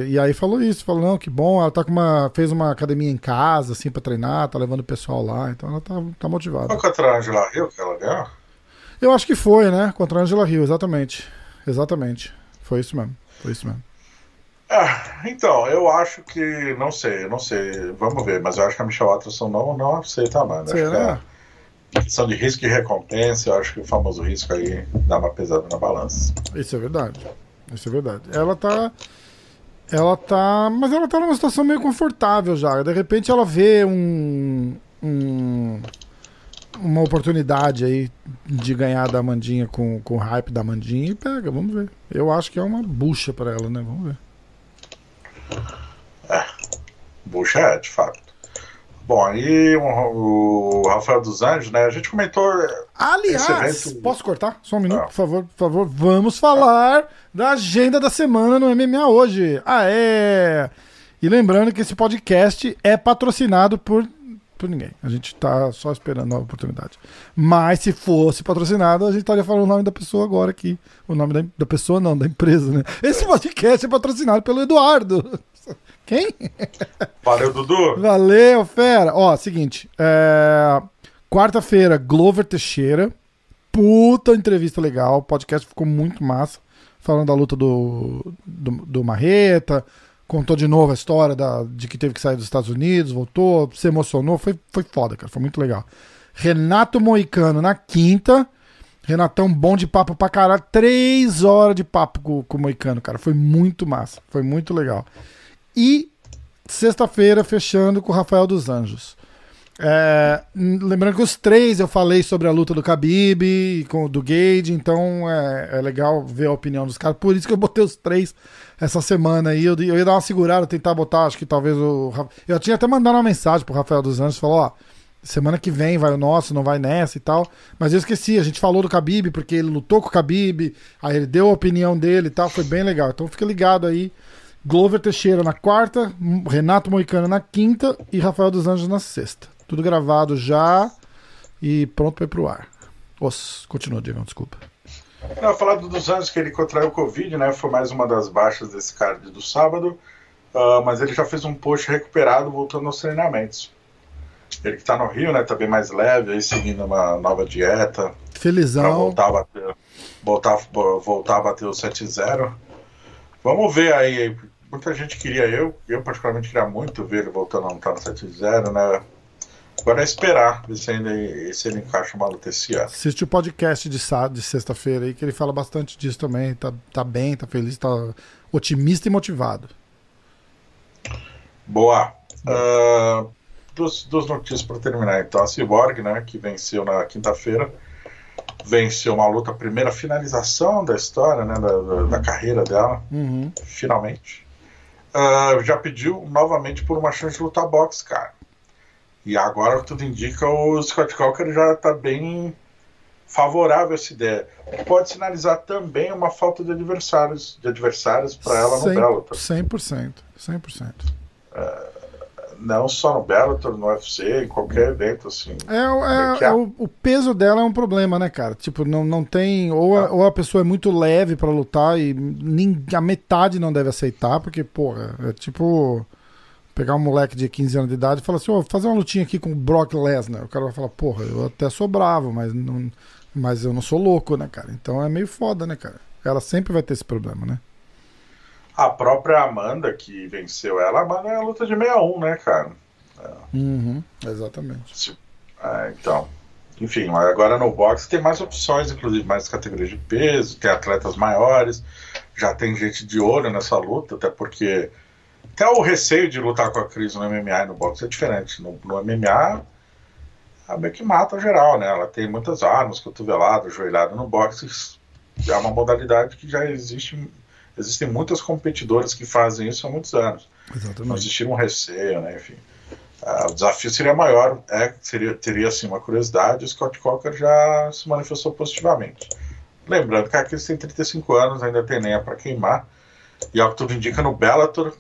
E aí falou isso, falou, não, que bom, ela tá com uma. fez uma academia em casa, assim, pra treinar, tá levando o pessoal lá, então ela tá, tá motivada. Foi contra a Angela Hill que ela ganhou? Eu acho que foi, né? Contra a Angela Hill, exatamente. Exatamente. Foi isso mesmo. Foi isso mesmo. Ah, então, eu acho que. Não sei, não sei. Vamos ver, mas eu acho que a Michelle Watterson não, não aceita a. Será? É questão de risco e recompensa, eu acho que o famoso risco aí dá uma pesada na balança. Isso é verdade. Isso é verdade. Ela tá. Ela tá. Mas ela tá numa situação meio confortável já. De repente ela vê um. um uma oportunidade aí de ganhar da Mandinha com, com o hype da Mandinha e pega, vamos ver. Eu acho que é uma bucha para ela, né? Vamos ver. É, bucha é, de fato. Bom, aí o, o Rafael dos Anjos, né? A gente comentou. Aliás, evento... posso cortar? Só um minuto, ah. por favor, por favor. Vamos falar ah. da agenda da semana no MMA hoje. Ah, é. E lembrando que esse podcast é patrocinado por, por ninguém. A gente tá só esperando a oportunidade. Mas se fosse patrocinado, a gente estaria falando o nome da pessoa agora aqui. O nome da, da pessoa, não, da empresa, né? Esse podcast é patrocinado pelo Eduardo. Quem? Valeu, Dudu. Valeu, fera. Ó, seguinte. É... Quarta-feira, Glover Teixeira. Puta entrevista legal. O podcast ficou muito massa. Falando da luta do, do, do Marreta. Contou de novo a história da, de que teve que sair dos Estados Unidos, voltou, se emocionou. Foi, foi foda, cara. Foi muito legal. Renato Moicano na quinta. Renatão bom de papo pra caralho. Três horas de papo com, com o Moicano, cara. Foi muito massa. Foi muito legal. E sexta-feira, fechando com o Rafael dos Anjos. É, lembrando que os três eu falei sobre a luta do Khabib com do Gage, então é, é, legal ver a opinião dos caras. Por isso que eu botei os três essa semana aí. Eu, eu ia dar uma segurada, tentar botar, acho que talvez o. Eu tinha até mandado uma mensagem pro Rafael dos Anjos, falou: ó, semana que vem vai o nosso, não vai nessa e tal. Mas eu esqueci, a gente falou do Khabib, porque ele lutou com o Khabib, aí ele deu a opinião dele e tal, foi bem legal. Então fica ligado aí Glover Teixeira na quarta, Renato Moicano na quinta e Rafael dos Anjos na sexta. Tudo gravado já e pronto para ir pro ar. Os, continua, Diego, desculpa. Não, falar dos Anjos que ele contraiu o Covid, né? Foi mais uma das baixas desse card do sábado. Uh, mas ele já fez um post recuperado voltando aos treinamentos. Ele que tá no Rio, né? Tá bem mais leve, aí seguindo uma nova dieta. Felizão. Pra voltar a bater, voltar, voltar a bater o 7-0. Vamos ver aí muita gente queria, eu, eu particularmente queria muito ver ele voltando a lutar no 7-0, né? Agora é esperar ver se, ainda, se ele encaixa uma luta esse ano. Assiste o podcast de, de sexta-feira aí, que ele fala bastante disso também. Tá, tá bem, tá feliz, tá otimista e motivado. Boa. Uh, duas, duas notícias para terminar. Então, a Cyborg, né, que venceu na quinta-feira, venceu uma luta, a primeira finalização da história, né, da, da, da carreira dela, uhum. finalmente uh, já pediu novamente por uma chance de lutar boxe, cara. E agora tudo indica o Scott Coker já está bem favorável a essa ideia. Pode sinalizar também uma falta de adversários, de adversários para ela no Bellator. 100%, 100%. Uh, não só no Bellator, no UFC, em qualquer evento, assim. É, é, é o, o, peso dela é um problema, né, cara? Tipo, não, não tem. Ou, a, ah. ou a pessoa é muito leve para lutar e nem, a metade não deve aceitar, porque, porra, é tipo. Pegar um moleque de 15 anos de idade e falar assim: oh, fazer uma lutinha aqui com o Brock Lesnar. O cara vai falar: porra, eu até sou bravo, mas, não, mas eu não sou louco, né, cara? Então é meio foda, né, cara? Ela sempre vai ter esse problema, né? A própria Amanda, que venceu ela, a Amanda é a luta de 61, né, cara? É. Uhum, exatamente. É, então, enfim, agora no boxe tem mais opções, inclusive mais categorias de peso, tem atletas maiores, já tem gente de olho nessa luta, até porque até o receio de lutar com a Cris no MMA e no boxe é diferente. No, no MMA, ela meio que mata geral, né? Ela tem muitas armas, cotovelada, joelhada. No boxe é uma modalidade que já existe existem muitas competidoras que fazem isso há muitos anos. Exatamente. Não existir um receio, né? Enfim. Uh, o desafio seria maior, é, seria, teria assim uma curiosidade, o Scott Coker já se manifestou positivamente. Lembrando que aqui tem 35 anos, ainda tem lenha para queimar, e ao que tudo indica no Bellator,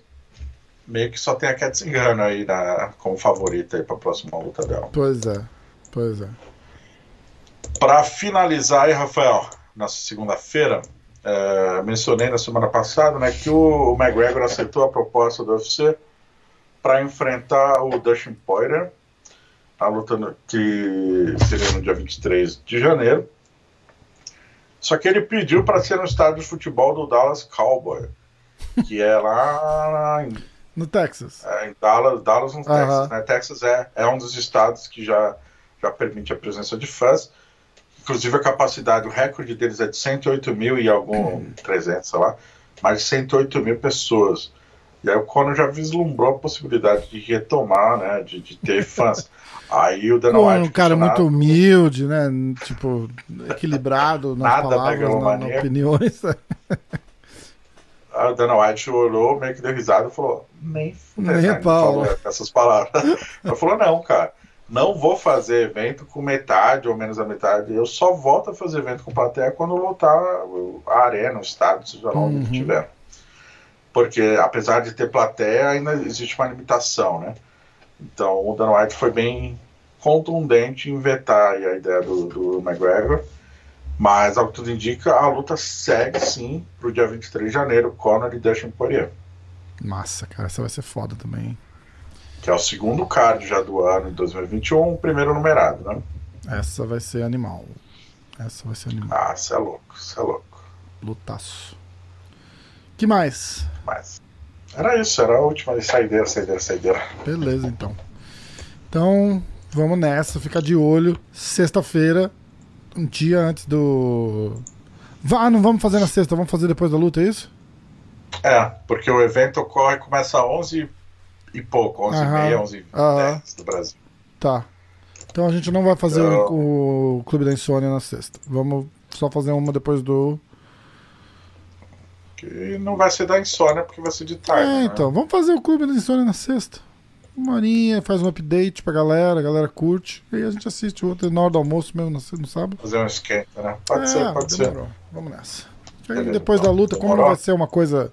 meio que só tem a Cat Zingano aí na, como favorita para a próxima luta dela. Pois é, pois é. Para finalizar aí, Rafael, nossa segunda-feira, é, mencionei na semana passada, né, que o, o McGregor aceitou a proposta do UFC para enfrentar o Dustin Poirier, a luta no, que seria no dia 23 de janeiro. Só que ele pediu para ser no estádio de futebol do Dallas Cowboy, que é lá no Texas. É, em Dallas, Dallas no Texas. Né? Texas é, é um dos estados que já, já permite a presença de fãs. Inclusive a capacidade, o recorde deles é de 108 mil e algum 300, sei lá, mais de 108 mil pessoas. E aí o Conor já vislumbrou a possibilidade de retomar, né, de, de ter fãs. Aí o Dana White... Um cara muito humilde, né, tipo, equilibrado nas Nada palavras, na, na opiniões. A Dana White olhou, meio que deu risada e falou: Nem fudeu, Nem essas palavras. Ela falou: Não, cara, não vou fazer evento com metade ou menos a metade. Eu só volto a fazer evento com plateia quando voltar a arena, o estádio, seja lá onde Uhum. tiver. Porque apesar de ter plateia, ainda existe uma limitação, né? Então o Dana White foi bem contundente em vetar a ideia do, do McGregor. Mas, ao que tudo indica, a luta segue sim pro dia 23 de janeiro, Conor e Dustin Poirier. Massa, cara, essa vai ser foda também. Que é o segundo card já do ano, em 2021, o primeiro numerado, né? Essa vai ser animal. Essa vai ser animal. Ah, você é louco, você é louco. Lutaço. que mais? Mas era isso, era a última saideira, saideira, saideira. Beleza, então. Então, vamos nessa, fica de olho. Sexta-feira, um dia antes do. Ah, não vamos fazer na sexta, vamos fazer depois da luta, é isso? É, porque o evento ocorre, começa às 11 e pouco, 11 e Aham. meia, 11 e Aham. 10 do Brasil. Tá. Então a gente não vai fazer Então- o, o Clube da Insônia na sexta. Vamos só fazer uma depois do. Que não vai ser da insônia, porque vai ser de tarde. É, né? então, vamos fazer o Clube da Insônia na sexta. Uma horinha, faz um update pra galera, a galera curte. E aí a gente assiste o outro na hora do almoço mesmo, no, no sábado. Fazer um esquenta, né? Pode É, ser, pode ser. demorou. Vamos nessa. Aí, Beleza, depois da então. luta, como não Demorou. vai ser uma coisa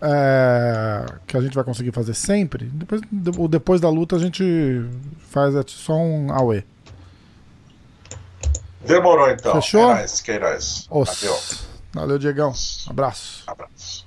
é, que a gente vai conseguir fazer sempre, depois, o depois da luta a gente faz é, só um AUE. Demorou então. Fechou? É nóis, Queiroz. Adeus. Os. Valeu, Diegão. Abraço. Abraço.